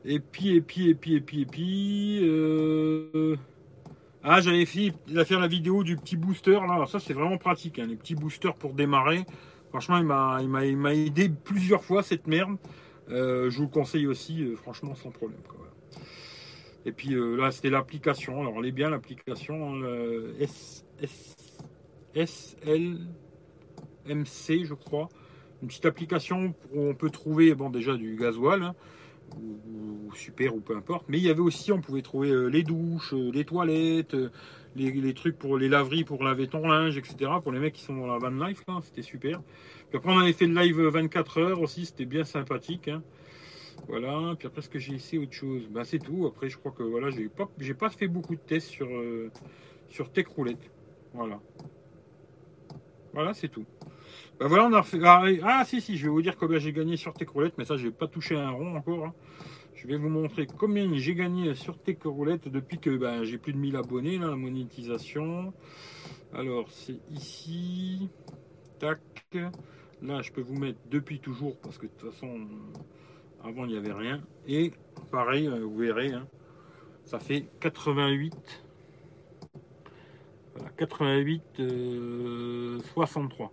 Et puis, et puis, et puis, et puis, et puis. euh, Ah, j'avais fait il fait la vidéo du petit booster là. Alors ça, c'est vraiment pratique, hein, les petits boosters pour démarrer. Franchement, il il il m'a aidé plusieurs fois cette merde. Euh, je vous le conseille aussi, euh, franchement, sans problème. Et puis euh, là, c'était l'application. Alors, elle est bien l'application. hein, S, S, SLMC, je crois. Une petite application où on peut trouver, bon, déjà du gasoil, hein, ou, super, ou peu importe. Mais il y avait aussi, on pouvait trouver les douches, les toilettes, les, les trucs pour les laveries, pour laver ton linge, etc. Pour les mecs qui sont dans la van life, là, c'était super. Puis après, on avait fait le live 24 heures aussi, c'était bien sympathique. hein. Voilà, puis après, ce que j'ai essayé autre chose bah, C'est tout. Après, je crois que voilà, j'ai pas, pas fait beaucoup de tests sur, euh, sur Tech Roulette. Voilà. Voilà, c'est tout. Bah voilà, on a. Ah, ah, si, si, je vais vous dire combien j'ai gagné sur Tech Roulette, mais ça, je vais pas touché un rond encore. hein. Je vais vous montrer combien j'ai gagné sur Tech Roulette depuis que ben, j'ai plus de 1000 abonnés, là, la monétisation. Alors, c'est ici. Tac. Là, je peux vous mettre depuis toujours, parce que de toute façon, avant, il n'y avait rien. Et pareil, euh, vous verrez, hein, ça fait 88. Voilà, 88, euh, 63.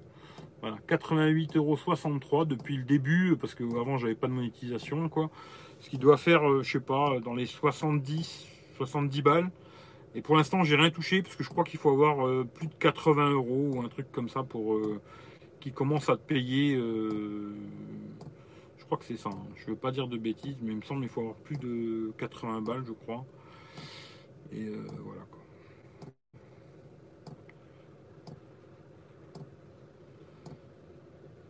Voilà, 88,63 euros depuis le début, parce que avant j'avais pas de monétisation, quoi. Ce qui doit faire, euh, je sais pas, dans les 70, 70 balles. Et pour l'instant, j'ai rien touché, parce que je crois qu'il faut avoir euh, plus de 80 euros ou un truc comme ça pour euh, qui commence à te payer. euh, je crois que c'est ça. hein. Je veux pas dire de bêtises, mais il me semble qu'il faut avoir plus de 80 balles, je crois. Et euh, voilà quoi.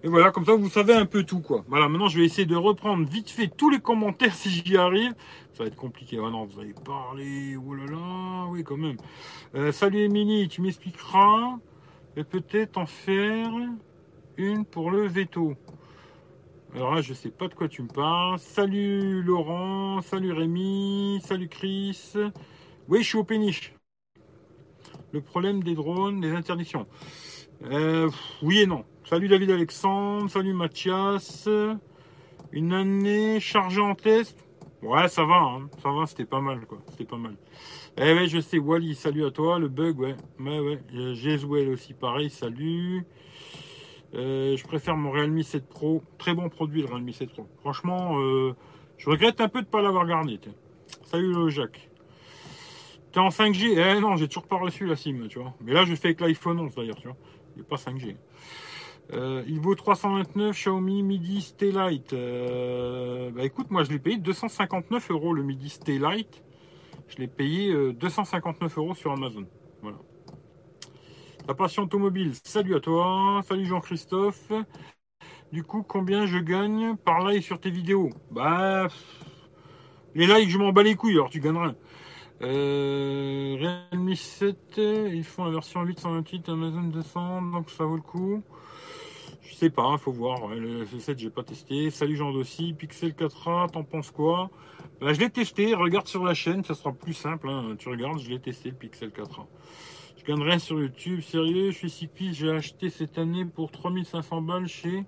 Et voilà, comme ça vous savez un peu tout quoi. Voilà, maintenant je vais essayer de reprendre vite fait tous les commentaires si j'y arrive. Ça va être compliqué. Ah non, vous allez parler. Oh oui quand même. Euh, salut Émilie, tu m'expliqueras et peut-être en faire une pour le veto. Alors là, je sais pas de quoi tu me parles. Salut Laurent, salut Rémi, salut Chris. Oui, je suis au péniche. Le problème des drones, des interdictions. Euh, oui et non. Salut David Alexandre, salut Mathias. Une année chargée en test. Ouais, ça va, hein. ça va, c'était pas mal, quoi. C'était pas mal. Eh ouais, je sais, Wally, salut à toi. Le bug, ouais. Ouais, ouais. Euh, Jesuel aussi, pareil, salut. Euh, je préfère mon Realme 7 Pro. Très bon produit, le Realme 7 Pro. Franchement, euh, je regrette un peu de ne pas l'avoir gardé. tiens. Salut le Jacques. T'es en 5G Eh non, j'ai toujours pas reçu la SIM, tu vois. Mais là, je fais avec l'iPhone 11 d'ailleurs, tu vois. Il n'est pas 5G. Euh, il vaut 329 Xiaomi Midi Stay Light. Euh, bah écoute, moi je l'ai payé 259 euros le Midi Stay Light. Je l'ai payé euh, 259 euros sur Amazon. Voilà. La passion automobile, salut à toi. Salut Jean-Christophe. Du coup, combien je gagne par live sur tes vidéos? Bah. Les likes, je m'en bats les couilles, alors tu gagneras. Euh, Realme 7, ils font la version 828 Amazon 200, donc ça vaut le coup. Je sais pas, il faut voir. Le 7, j'ai pas testé. Salut Jean Dossi, Pixel 4a, t'en penses quoi? Bah, Je l'ai testé, regarde sur la chaîne, ça sera plus simple. hein. Tu regardes, je l'ai testé le Pixel 4a. Je gagne rien sur YouTube, sérieux, je suis cycliste, j'ai acheté cette année pour 3500 balles chez.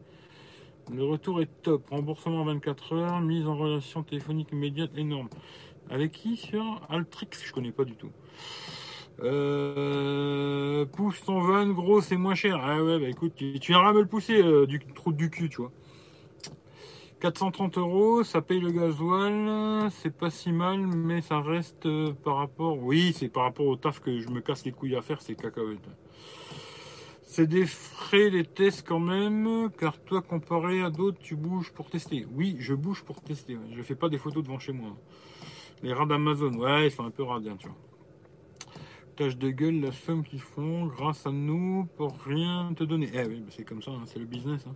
Le retour est top, remboursement 24 heures, mise en relation téléphonique immédiate énorme. Avec qui sur Altrix? Je connais pas du tout. Euh, pousse ton van, gros, c'est moins cher. Ah ouais, bah écoute, tu, tu viendras me le pousser euh, du trou du cul, tu vois. 430 euros, ça paye le gasoil, c'est pas si mal, mais ça reste euh, par rapport. Oui, c'est par rapport au taf que je me casse les couilles à faire, c'est cacahuète. C'est des frais, les tests quand même, car toi, comparé à d'autres, tu bouges pour tester. Oui, je bouge pour tester. Je fais pas des photos devant chez moi. Les rats d'Amazon, ouais, ils sont un peu radiens, tu vois. foutage de gueule, la somme qu'ils font grâce à nous pour rien te donner. Eh oui, c'est comme ça, hein, c'est le business. Hein.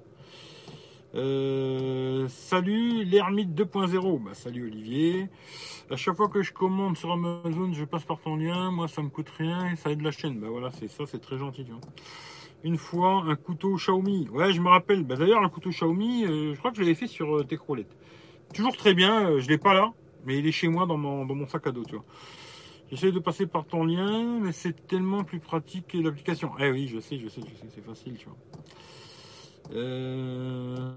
Euh, salut l'ermite 2.0. Bah, salut Olivier. À chaque fois que je commande sur Amazon, je passe par ton lien. Moi, ça me coûte rien et ça aide la chaîne. Bah voilà, c'est ça, c'est très gentil. Une fois, un couteau Xiaomi. Ouais, je me rappelle. Bah, D'ailleurs, le couteau Xiaomi, euh, je crois que je l'avais fait sur euh, Toujours très bien. Euh, je l'ai pas là, mais il est chez moi dans mon, dans sac à dos. Tu vois. J'essaie de passer par ton lien, mais c'est tellement plus pratique que l'application. Eh oui, je sais, je sais, je sais, c'est facile, tu vois. Euh,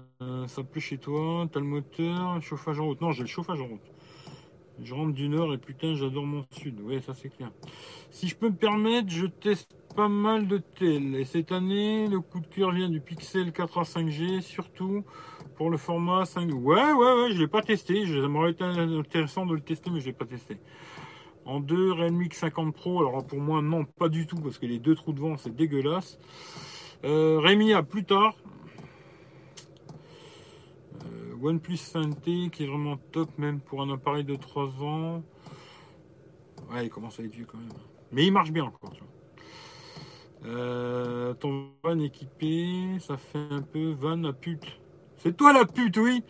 ça plaît chez toi, t'as le moteur, chauffage en route. Non, j'ai le chauffage en route. Je rentre du nord et putain, j'adore mon sud. Oui, ça c'est clair. Si je peux me permettre, je teste pas mal de tels. Et cette année, le coup de cœur vient du Pixel 4A 5G, surtout pour le format 5. Ouais, ouais, ouais, je l'ai pas testé. J'aimerais être intéressant de le tester, mais je l'ai pas testé. En deux, Realme X50 Pro. Alors pour moi, non, pas du tout, parce que les deux trous de vent, c'est dégueulasse. Euh, Rémi, à plus tard. Euh, OnePlus 5T qui est vraiment top, même pour un appareil de 3 ans. Ouais, il commence à être vieux quand même. Mais il marche bien encore, tu vois. Euh, ton van équipé, ça fait un peu van à pute. C'est toi la pute, oui.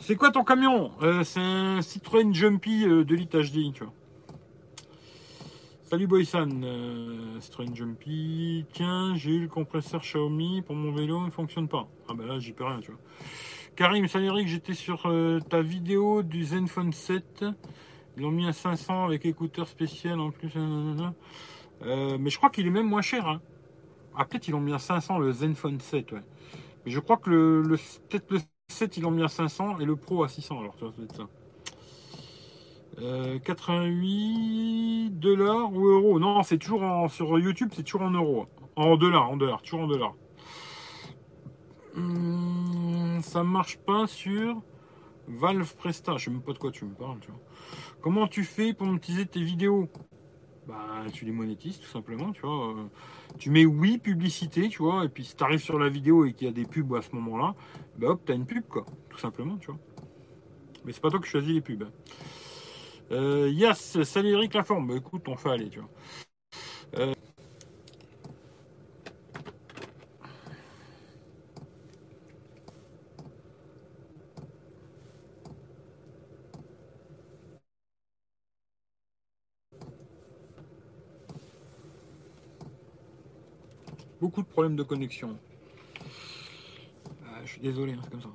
C'est quoi ton camion? C'est un Citroën Jumpy de Lite HD, tu vois. Salut Boysan, euh, Strange Jumpy. Tiens, j'ai eu le compresseur Xiaomi pour mon vélo, il ne fonctionne pas. Ah bah là, j'y peux rien, tu vois. Karim, salut Eric, j'étais sur euh, ta vidéo du Zenfone 7. Ils l'ont mis à 500 avec écouteurs spécial en plus. Euh, mais je crois qu'il est même moins cher. Hein. Ah, peut-être ils l'ont mis à 500 le Zenfone 7, ouais. Mais je crois que le, peut-être le 7 ils l'ont mis à 500 et le Pro à 600. Alors, ça va être ça. 88 euh, dollars ou euros. Non, c'est toujours en, sur YouTube, c'est toujours en euros. En dollars, en dollars, toujours en dollars. Hum, ça marche pas sur Valve Presta. Je sais même pas de quoi tu me parles. Comment tu fais pour monétiser tes vidéos? Bah, tu les monétises tout simplement, tu vois. Tu mets oui, publicité, tu vois, et puis si tu arrives sur la vidéo et qu'il y a des pubs à ce moment-là, bah hop, t'as une pub, quoi, tout simplement, tu vois. Mais c'est pas toi qui choisis les pubs. Hein. Euh, yes, salut Eric Laforme. Bah, écoute, on fait aller, tu vois. Euh, beaucoup de problèmes de connexion. Ah, je suis désolé, hein, c'est comme ça.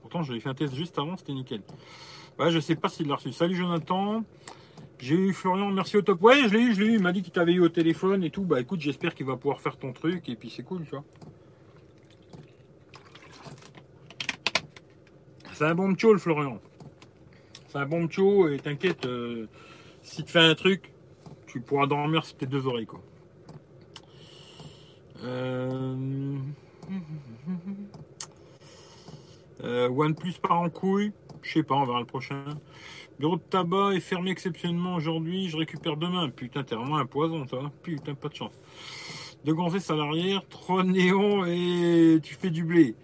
Pourtant, j'avais fait un test juste avant, c'était nickel. Ouais, je sais pas s'il l'a reçu. Salut Jonathan. J'ai eu Florian, merci au top. Ouais, je l'ai eu, je l'ai eu. Il m'a dit qu'il t'avait eu au téléphone et tout. Bah écoute, j'espère qu'il va pouvoir faire ton truc et puis c'est cool, tu vois. C'est un bon le Florian. C'est un bon mtio et t'inquiète, euh, si tu fais un truc, tu pourras dormir sur tes deux oreilles, quoi. Euh... Euh, OnePlus part en couille. Je sais pas, on verra le prochain. Bureau de tabac est fermé exceptionnellement aujourd'hui. Je récupère demain. Putain, t'es vraiment un poison, toi. Putain, pas de chance. Deux gonzesses à l'arrière, trois néons et tu fais du blé.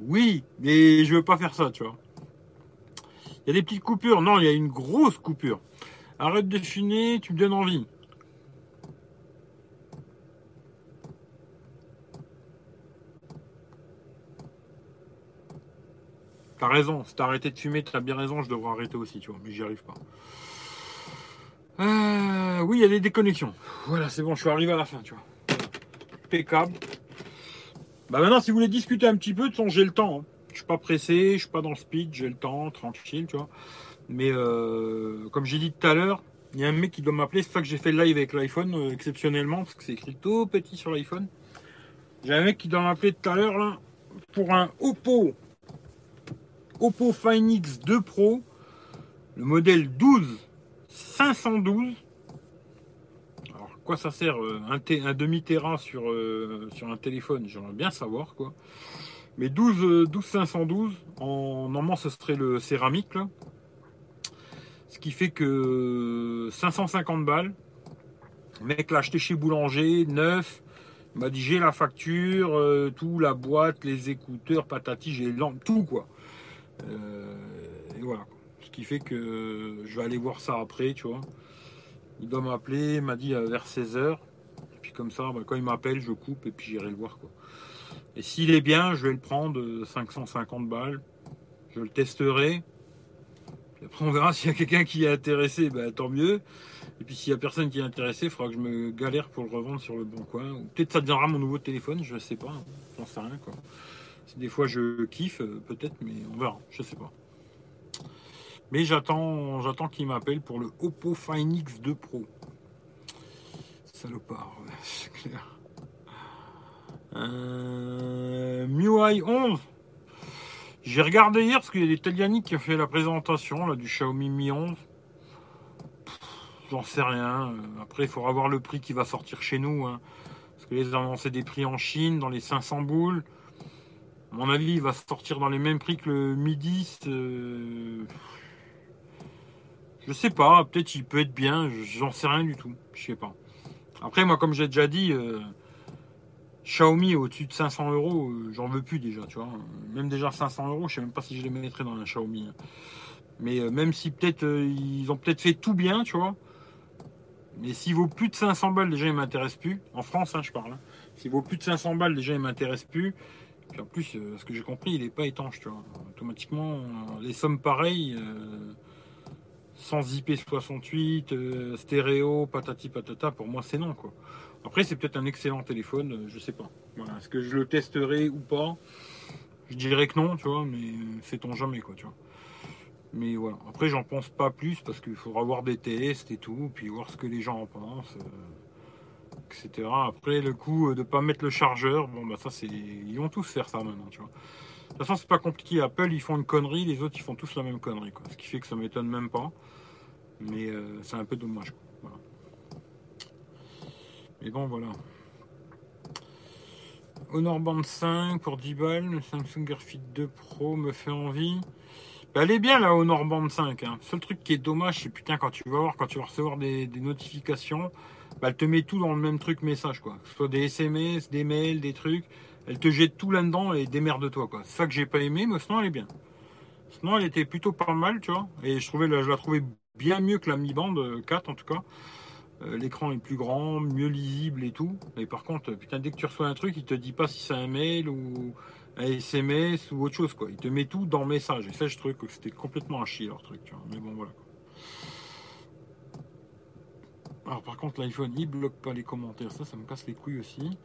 Oui, mais je veux pas faire ça, tu vois. Il y a des petites coupures. Non, il y a une grosse coupure. Arrête de fumer, tu me donnes envie. T'as raison, si t'as arrêté de fumer, t'as bien raison, je devrais arrêter aussi, tu vois, mais j'y arrive pas. Euh, oui, il y a des déconnexions. Voilà, c'est bon, je suis arrivé à la fin, tu vois. Impeccable. Bah maintenant, si vous voulez discuter un petit peu, de son, j'ai le temps. Hein. Je suis pas pressé, je suis pas dans le speed, j'ai le temps, tranquille, tu vois. Mais euh, comme j'ai dit tout à l'heure, il y a un mec qui doit m'appeler. C'est ça que j'ai fait le live avec l'iPhone euh, exceptionnellement, parce que c'est écrit tout petit sur l'iPhone. J'ai un mec qui doit m'appeler tout à l'heure là pour un Oppo Oppo Find X2 Pro, le modèle 12 512. Alors, quoi ça sert euh, un, demi Tera sur, euh, sur un téléphone? J'aimerais bien savoir quoi. Mais 12, 12 512, en, normalement ce serait le céramique là. Ce qui fait que 550 balles. Le mec l'a acheté chez Boulanger, neuf. Il m'a dit j'ai la facture, euh, tout, la boîte, les écouteurs, patati, j'ai tout quoi. Euh, et voilà. Ce qui fait que je vais aller voir ça après, tu vois. Il doit m'appeler, il m'a dit euh, vers 16h. Et puis comme ça, bah, quand il m'appelle, je coupe et puis j'irai le voir. Et s'il est bien, je vais le prendre 550 balles. Je le testerai. après, on verra s'il y a quelqu'un qui est intéressé, bah, tant mieux. Et puis s'il y a personne qui est intéressé, il faudra que je me galère pour le revendre sur le bon coin. Ou peut-être ça deviendra mon nouveau téléphone, je ne sais pas. J'en sais rien. Quoi. Des fois je kiffe, euh, peut-être, mais on verra, je sais pas. Mais j'attends, j'attends qu'il m'appelle pour le Oppo Find X2 Pro. Salopard, c'est clair. Euh, MIUI 11. J'ai regardé hier parce qu'il y a des Teliani qui a fait la présentation là, du Xiaomi Mi 11. J'en sais rien. Après, il faudra voir le prix qui va sortir chez nous. Hein. Parce que les annoncé des prix en Chine dans les 500 boules. Mon avis, il va sortir dans les mêmes prix que le Mi 10. Euh, je sais pas, peut-être il peut être bien, j'en sais rien du tout, je sais pas. Après, moi, comme j'ai déjà dit, euh, Xiaomi au-dessus de 500 euros, euh, j'en veux plus déjà, tu vois. Même déjà 500 euros, je sais même pas si je les mettrais dans un Xiaomi. Mais euh, même si peut-être ils ont peut-être fait tout bien, tu vois. Mais s'il vaut plus de 500 balles, déjà il m'intéresse plus. En France, hein, je parle. Hein. S'il vaut plus de 500 balles, déjà il m'intéresse plus. En plus, ce que j'ai compris, il est pas étanche, tu vois. Automatiquement, les sommes pareilles sans IP68, euh, stéréo, patati patata, pour moi c'est non quoi. Après c'est peut-être un excellent téléphone, euh, je sais pas. Est-ce que je le testerai ou pas? Je dirais que non, tu vois, mais c'est on jamais quoi, tu vois. Mais voilà. Après j'en pense pas plus parce qu'il faudra voir des tests et tout, puis voir ce que les gens en pensent, euh, Après le coup de pas mettre le chargeur, bon bah ça c'est. Ils vont tous faire ça maintenant, tu vois. De toute façon, c'est pas compliqué. Apple, ils font une connerie, les autres, ils font tous la même connerie. Quoi. Ce qui fait que ça m'étonne même pas. Mais euh, c'est un peu dommage. Mais bon, voilà. Honor Band 5 pour 10 balles. Le Samsung Gear Fit 2 Pro me fait envie. Bah, elle est bien la Honor Band 5. Hein. Seul truc qui est dommage, c'est putain, quand tu vas voir, quand tu vas recevoir des, notifications, bah, elle te met tout dans le même truc message. Quoi. Que ce soit des SMS, des mails, des trucs. Elle te jette tout là-dedans et démerde-toi. quoi. C'est ça que j'ai pas aimé, mais sinon elle est bien. Sinon elle était plutôt pas mal, tu vois. Et je, trouvais, je la trouvais bien mieux que la Mi Band 4 en tout cas. Euh, l'écran est plus grand, mieux lisible et tout. Mais par contre, putain, dès que tu reçois un truc, il te dit pas si c'est un mail ou un SMS ou autre chose, quoi. Il te met tout dans message. Et ça, je trouvais que c'était complètement un chier leur truc, tu vois. Mais bon, voilà. Alors, par contre, l'iPhone, il bloque pas les commentaires. Ça, ça me casse les couilles aussi.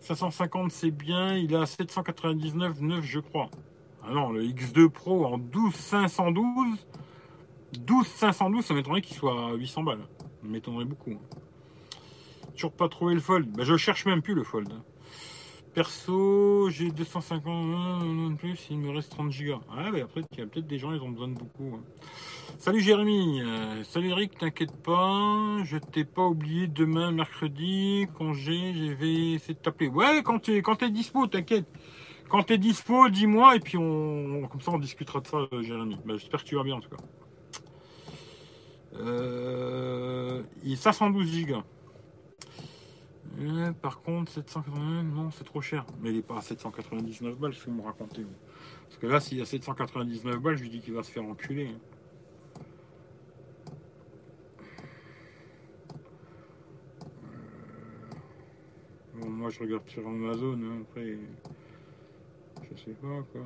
550, c'est bien. Il est à 799,9, je crois. Ah non, le X2 Pro en 12 512. 12 512, ça m'étonnerait qu'il soit à 800 balles. Ça m'étonnerait beaucoup. Toujours pas trouvé le fold. Bah, je cherche même plus le fold. Perso, j'ai 250 plus, il me reste 30 gigas. Ah, bah après, il y a peut-être des gens, ils ont besoin de beaucoup. Hein. Salut Jérémy, euh, salut Eric, t'inquiète pas, je t'ai pas oublié demain, mercredi, congé, je vais essayer de t'appeler. Ouais, quand t'es quand es dispo, t'inquiète. Quand t'es dispo, dis-moi et puis on, comme ça on discutera de ça, Jérémy. Bah, J'espère que tu vas bien en tout cas. Euh, est 512 Par contre, 780, non, c'est trop cher. Mais il est pas à 799 balles, je vais me raconter. Parce que là, s'il y a 799 balles, je lui dis qu'il va se faire enculer. Euh, moi, je regarde sur Amazon. Hein, après, je sais pas quoi.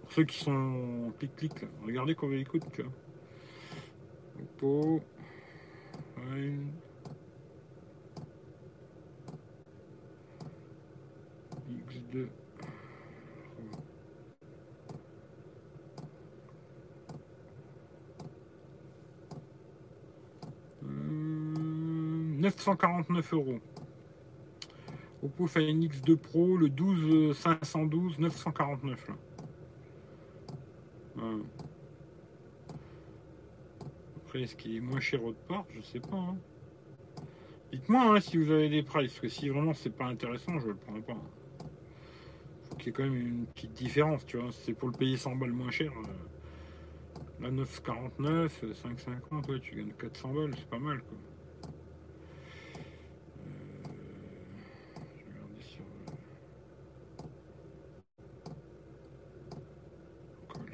Pour ceux qui sont clic-clic, regardez combien il coûte. Quoi. Oppo. X2. 949 euros. Oppo Find X2 Pro, le 12 512, 949 là. Après, est-ce qu'il est moins cher autre part? Je sais pas. Hein. Dites-moi hein, si vous avez des prices, parce que si vraiment c'est pas intéressant, je le prends pas. Qu'il y ait quand même une petite différence, tu vois. C'est pour le payer 100 balles moins cher. Euh, là, 9,49, 5,50, ouais, tu gagnes 400 balles, c'est pas mal.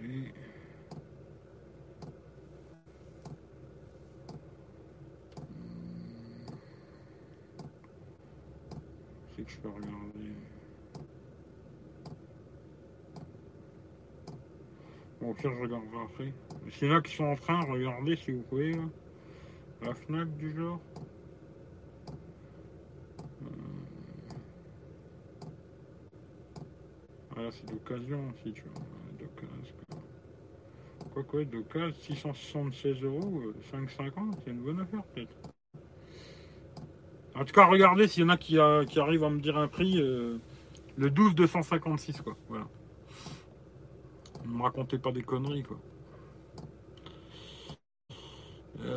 Euh, c'est que je peux regarder Bon, au pire, je regarderai après. S'il y en a qui sont en train, regardez si vous pouvez. Là. La Fnac du genre. Euh. ah, c'est d'occasion aussi, tu vois. D'occasion. Quoi quoi, d'occasion, 676 euros, 5,50, euh, c'est une bonne affaire peut-être. En tout cas, regardez s'il y en a qui, qui, arrivent à me dire un prix. Euh, le 12 256 quoi. Voilà. Ne me racontez pas des conneries quoi.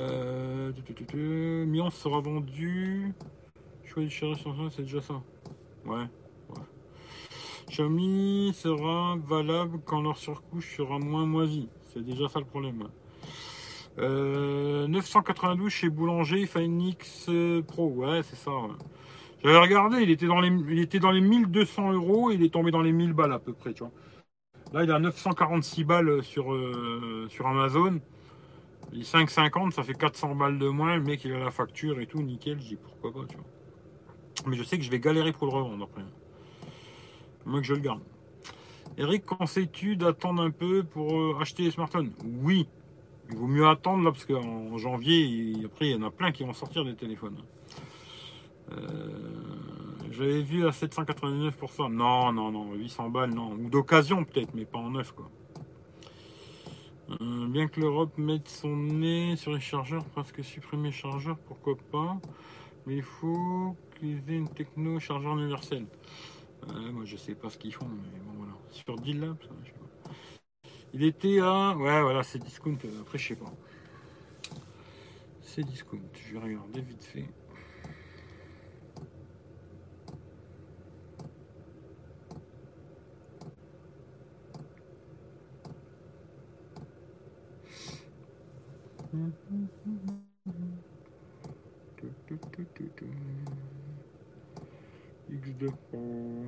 Euh, sera vendu. Choix c'est déjà ça. Ouais. Xiaomi sera valable quand leur surcouche sera moins moisie. C'est déjà ça le problème. 992 euh, chez Boulanger Phoenix Pro. Ouais, c'est ça. J'avais regardé, il était, dans les, il était dans les 1200 euros il est tombé dans les 1000 balles à peu près, tu vois. Là, il a 946 balles sur, euh, sur Amazon. Il 5,50, ça fait 400 balles de moins. Le mec, il a la facture et tout, nickel. Je dis pourquoi pas, tu vois. Mais je sais que je vais galérer pour le revendre après. Moi que je le garde. Eric, conseilles-tu d'attendre un peu pour euh, acheter les smartphones? Oui, il vaut mieux attendre là parce qu'en janvier, après, il y en a plein qui vont sortir des téléphones. Euh, j'avais vu à 799 pour ça. Non, non, non, 800 balles, non. Ou d'occasion peut-être, mais pas en neuf, quoi. Euh, bien que l'Europe mette son nez sur les chargeurs, parce que supprimer chargeurs, pourquoi pas. Mais il faut qu'ils aient une techno chargeur universel. Euh, moi, je sais pas ce qu'ils font, mais bon, voilà. Sur D-Lab, ça, je sais pas. Il était à. Ouais, voilà, c'est discount. Après, je sais pas. C'est discount. Je vais regarder vite fait. X2 Pro.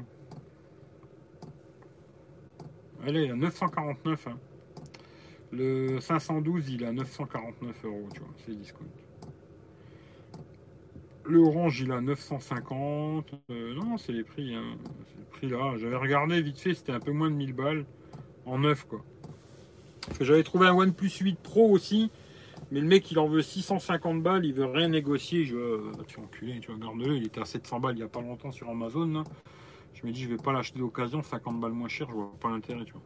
Allez, il a 949. Hein. Le 512, il a 949 euros, tu vois, c'est discount. Le orange, il a 950. Euh, non, c'est les prix. Hein. C'est le prix là. J'avais regardé vite fait, c'était un peu moins de 1000 balles en neuf, quoi. J'avais trouvé un OnePlus 8 Pro aussi. Mais le mec, il en veut 650 balles, il veut rien négocier. Je veux, tu enculé, tu regardes le, il était à 700 balles il n'y a pas longtemps sur Amazon. Je me dis, je vais pas l'acheter d'occasion, 50 balles moins cher, je vois pas l'intérêt, tu vois.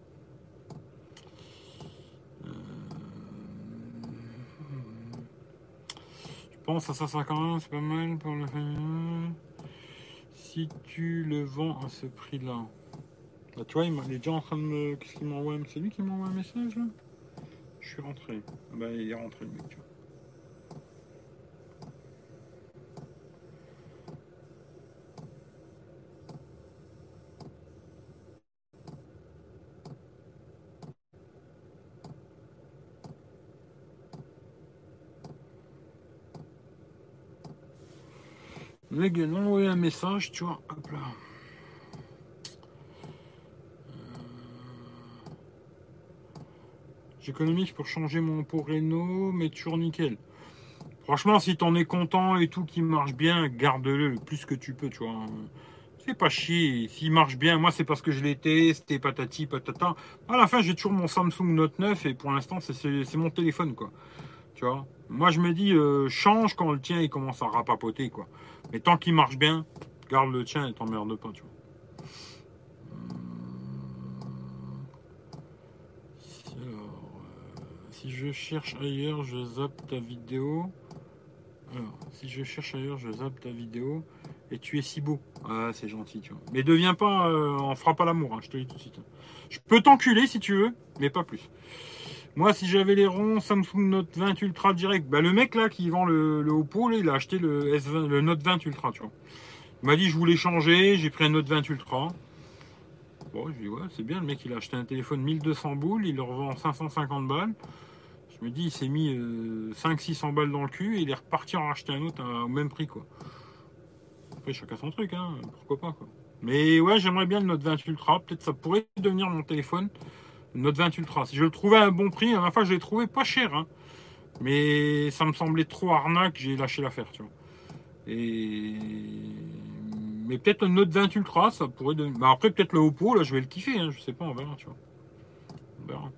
Euh, je pense à ça, ça quand même, c'est pas mal pour le Si tu le vends à ce prix-là. Bah, tu vois, il, est déjà en train de me. Qu'est-ce qu'il m'envoie C'est lui qui m'envoie un message là? Je suis rentré. Bah, il est rentré le mec, vois. mec vient d'envoyer un message, tu vois. Hop là. J'économise pour changer mon pot mais toujours nickel. Franchement, si t'en es content et tout qui marche bien, garde-le le plus que tu peux, tu vois. C'est pas chier. S'il marche bien, moi c'est parce que je l'ai testé, patati, patata. À la fin, j'ai toujours mon Samsung Note 9 et pour l'instant, c'est mon téléphone, quoi. Tu vois? Moi, je me dis, euh, change quand le tien il commence à rapapoter, quoi. Mais tant qu'il marche bien, garde le tien et t'emmerde pas, tu vois. Alors, euh, si je cherche ailleurs, je zappe ta vidéo. Alors, si je cherche ailleurs, je zappe ta vidéo. Et tu es si beau. Ah, c'est gentil, tu vois. Mais deviens pas, euh, on fera pas l'amour, hein, je te le dis tout de suite. Je peux t'enculer si tu veux, mais pas plus. Moi, si j'avais les ronds Samsung Note 20 Ultra direct, bah, le mec là qui vend le, Oppo, il a acheté le, S20, le Note 20 Ultra, tu vois. Il m'a dit je voulais changer, j'ai pris un Note 20 Ultra. Bon, je dis ouais, c'est bien, le mec il a acheté un téléphone 1200 boules, il le revend 550 balles. Je me dis, il s'est mis 500-600 euh, balles dans le cul et il est reparti en racheter un autre au même prix, quoi. Après, chacun son truc, hein, pourquoi pas, quoi. Mais ouais, j'aimerais bien le Note 20 Ultra, peut-être ça pourrait devenir mon téléphone. Note 20 Ultra. Si je le trouvais à un bon prix, à la fois je l'ai trouvé pas cher. Hein. Mais ça me semblait trop arnaque, j'ai lâché l'affaire, tu vois. Et Mais peut-être un Note 20 Ultra, ça pourrait donner. Bah après, peut-être le Oppo, là, je vais le kiffer, hein, je sais pas, on verra, tu vois. On verra.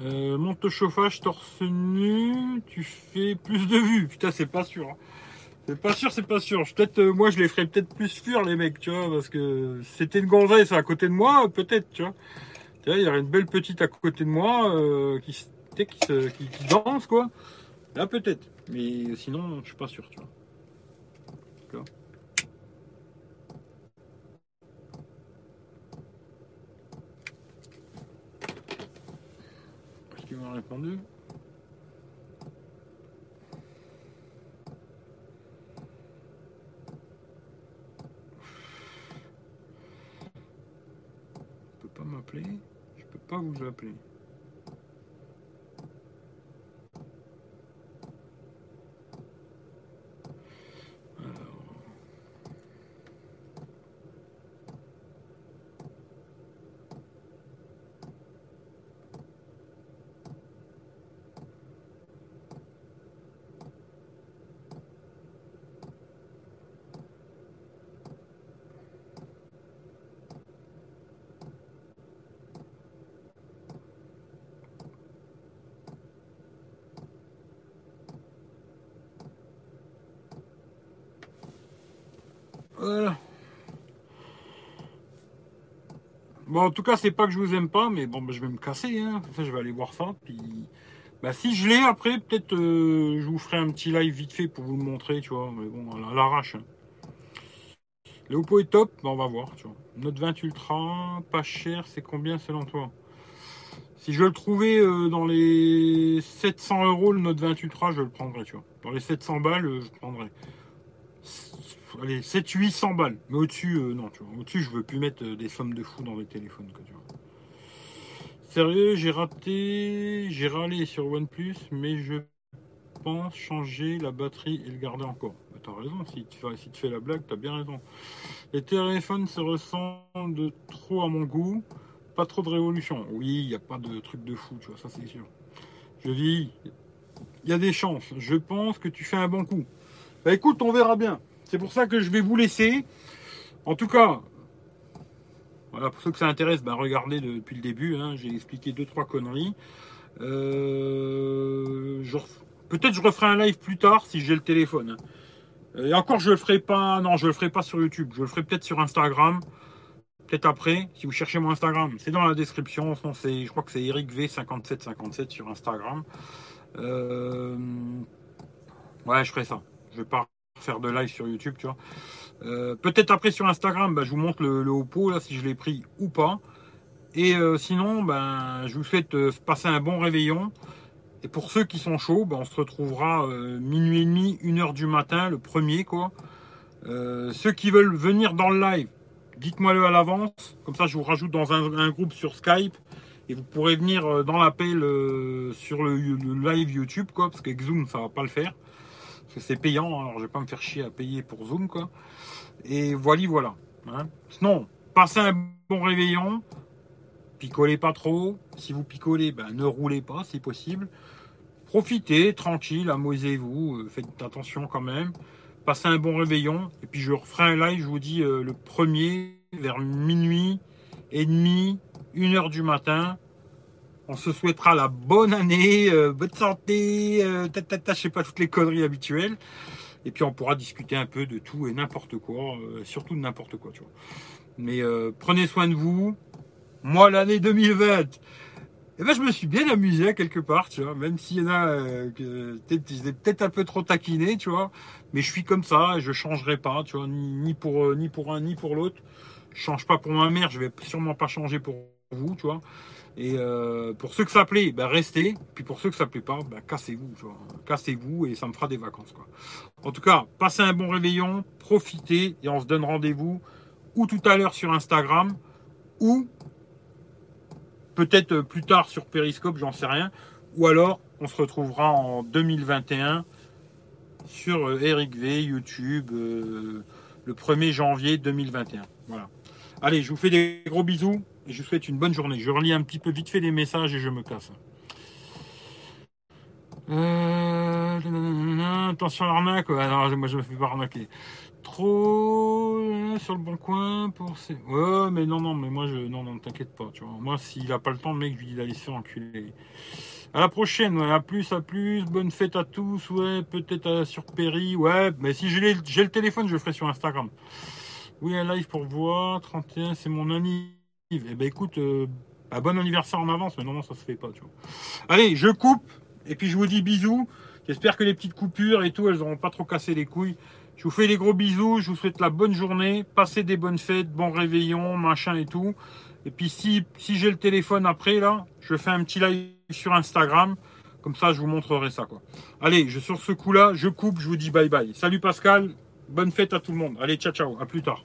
Euh, monte au chauffage torse nu, tu fais plus de vues. Putain, c'est pas sûr. Hein. C'est pas sûr, c'est pas sûr. Peut-être, euh, moi, je les ferais peut-être plus fuir, les mecs, tu vois, parce que c'était une gonzesse à côté de moi, peut-être, tu vois. Tu vois, il y aurait une belle petite à côté de moi euh, qui, qui, qui, qui danse, quoi. Là, peut-être. Mais sinon, je suis pas sûr, tu vois? Est-ce qu'ils m'ont Je peux pas m'appeler Je peux pas vous appeler. Bon, en tout cas, c'est pas que je vous aime pas, mais bon, bah, je vais me casser. Hein. je vais aller voir ça. Puis, bah, si je l'ai après, peut-être euh, je vous ferai un petit live vite fait pour vous le montrer, tu vois. Mais bon, à l'arrache. Hein. Le Oppo est top, bah, on va voir, tu vois. Note 20 Ultra, pas cher, c'est combien selon toi? Si je le trouvais euh, dans les 700 euros, le Note 20 Ultra, je le prendrais, tu vois. Dans les 700 balles, euh, je prendrais allez, 700-800 balles. Mais au-dessus, euh, non, tu vois. Au-dessus, je veux plus mettre euh, des sommes de fou dans les téléphones, tu vois. Sérieux, j'ai raté, j'ai râlé sur OnePlus, mais je pense changer la batterie et le garder encore. Bah, t'as raison, si tu, si tu fais la blague, t'as bien raison. Les téléphones se ressemblent trop à mon goût, pas trop de révolution. Oui, il n'y a pas de truc de fou, tu vois, ça c'est sûr. Je dis, il y a des chances. Je pense que tu fais un bon coup. Bah écoute, on verra bien. C'est pour ça que je vais vous laisser. En tout cas, voilà, pour ceux que ça intéresse, ben regardez depuis le début. Hein, j'ai expliqué deux trois conneries. Euh, peut-être je referai un live plus tard si j'ai le téléphone. Hein. Et encore, je le ferai pas. Non, je le ferai pas sur YouTube. Je le ferai peut-être sur Instagram. Peut-être après, si vous cherchez mon Instagram, c'est dans la description. je crois que c'est Eric V5757 sur Instagram. Euh, ouais, je ferai ça. Je vais pas faire de live sur YouTube, tu vois. Euh, peut-être après sur Instagram, bah, je vous montre le, Oppo, là, si je l'ai pris ou pas. Et euh, sinon, ben, je vous souhaite euh, passer un bon réveillon. Et pour ceux qui sont chauds, ben, on se retrouvera minuit et demi, une heure du matin, le premier, quoi. ceux qui veulent venir dans le live, dites-moi-le à l'avance. Comme ça, je vous rajoute dans un, groupe sur Skype. Et vous pourrez venir dans l'appel sur le, live YouTube, quoi, parce qu'avec Zoom, ça va pas le faire c'est payant, alors je vais pas me faire chier à payer pour Zoom. Et voilà, voilà. Hein. Sinon, passez un bon réveillon, picolez pas trop. Si vous picolez, ben, ne roulez pas si possible. Profitez, tranquille, amusez-vous, euh, faites attention quand même. Passez un bon réveillon. Et puis je referai un live, je vous dis, euh, le premier, vers minuit et demi, une heure du matin. On se souhaitera la bonne année, euh, bonne santé, euh, je sais pas, toutes les conneries habituelles. Et puis on pourra discuter un peu de tout et n'importe quoi, euh, surtout de n'importe quoi, tu vois. Mais euh, prenez soin de vous. Moi, l'année 2020, eh ben, je me suis bien amusé à quelque part, tu vois, même s'il y en a que peut-être un peu trop taquiné, tu vois. Mais je suis comme ça, et je changerai pas, tu vois, ni, pour, ni pour un, ni pour l'autre. Je change pas pour ma mère, je vais sûrement pas changer pour vous, tu vois. Et euh, pour ceux que ça plaît, ben restez. Puis pour ceux que ça plaît pas, ben cassez-vous. Cassez-vous et ça me fera des vacances. En tout cas, passez un bon réveillon, profitez et on se donne rendez-vous ou tout à l'heure sur Instagram ou peut-être plus tard sur Periscope, j'en sais rien. Ou alors on se retrouvera en 2021 sur euh, Eric V, YouTube, euh, le 1er janvier 2021. Voilà. Allez, je vous fais des gros bisous et je vous souhaite une bonne journée. Je relis un petit peu vite fait les messages et je me casse. Euh... attention à l'arnaque. alors, moi, je me fais pas arnaquer. Trop euh, sur le bon coin pour ces. Ouais, mais non, non, mais moi, je. Non, non, t'inquiète pas, tu vois. Moi, s'il a pas le temps, le mec, je lui dis d'aller se faire enculer. À la prochaine, ouais, à plus, à plus. Bonne fête à tous, ouais, peut-être sur Perry, ouais. Mais si j'ai le téléphone, je le ferai sur Instagram. Oui, un live pour voir. 31, c'est mon anniv. Eh ben écoute, euh, bah, bon anniversaire en avance, mais non, ça se fait pas. Allez, je coupe, et puis je vous dis bisous. J'espère que les petites coupures et tout, elles n'auront pas trop cassé les couilles. Je vous fais des gros bisous, je vous souhaite la bonne journée, passez des bonnes fêtes, bon réveillon, machin et tout. Et puis si, si j'ai le téléphone après, là, je fais un petit live sur Instagram. Comme ça, je vous montrerai ça. Quoi. Allez, je, sur ce coup-là, je coupe, je vous dis bye bye. Salut Pascal, bonne fête à tout le monde. Allez, ciao, ciao, à plus tard.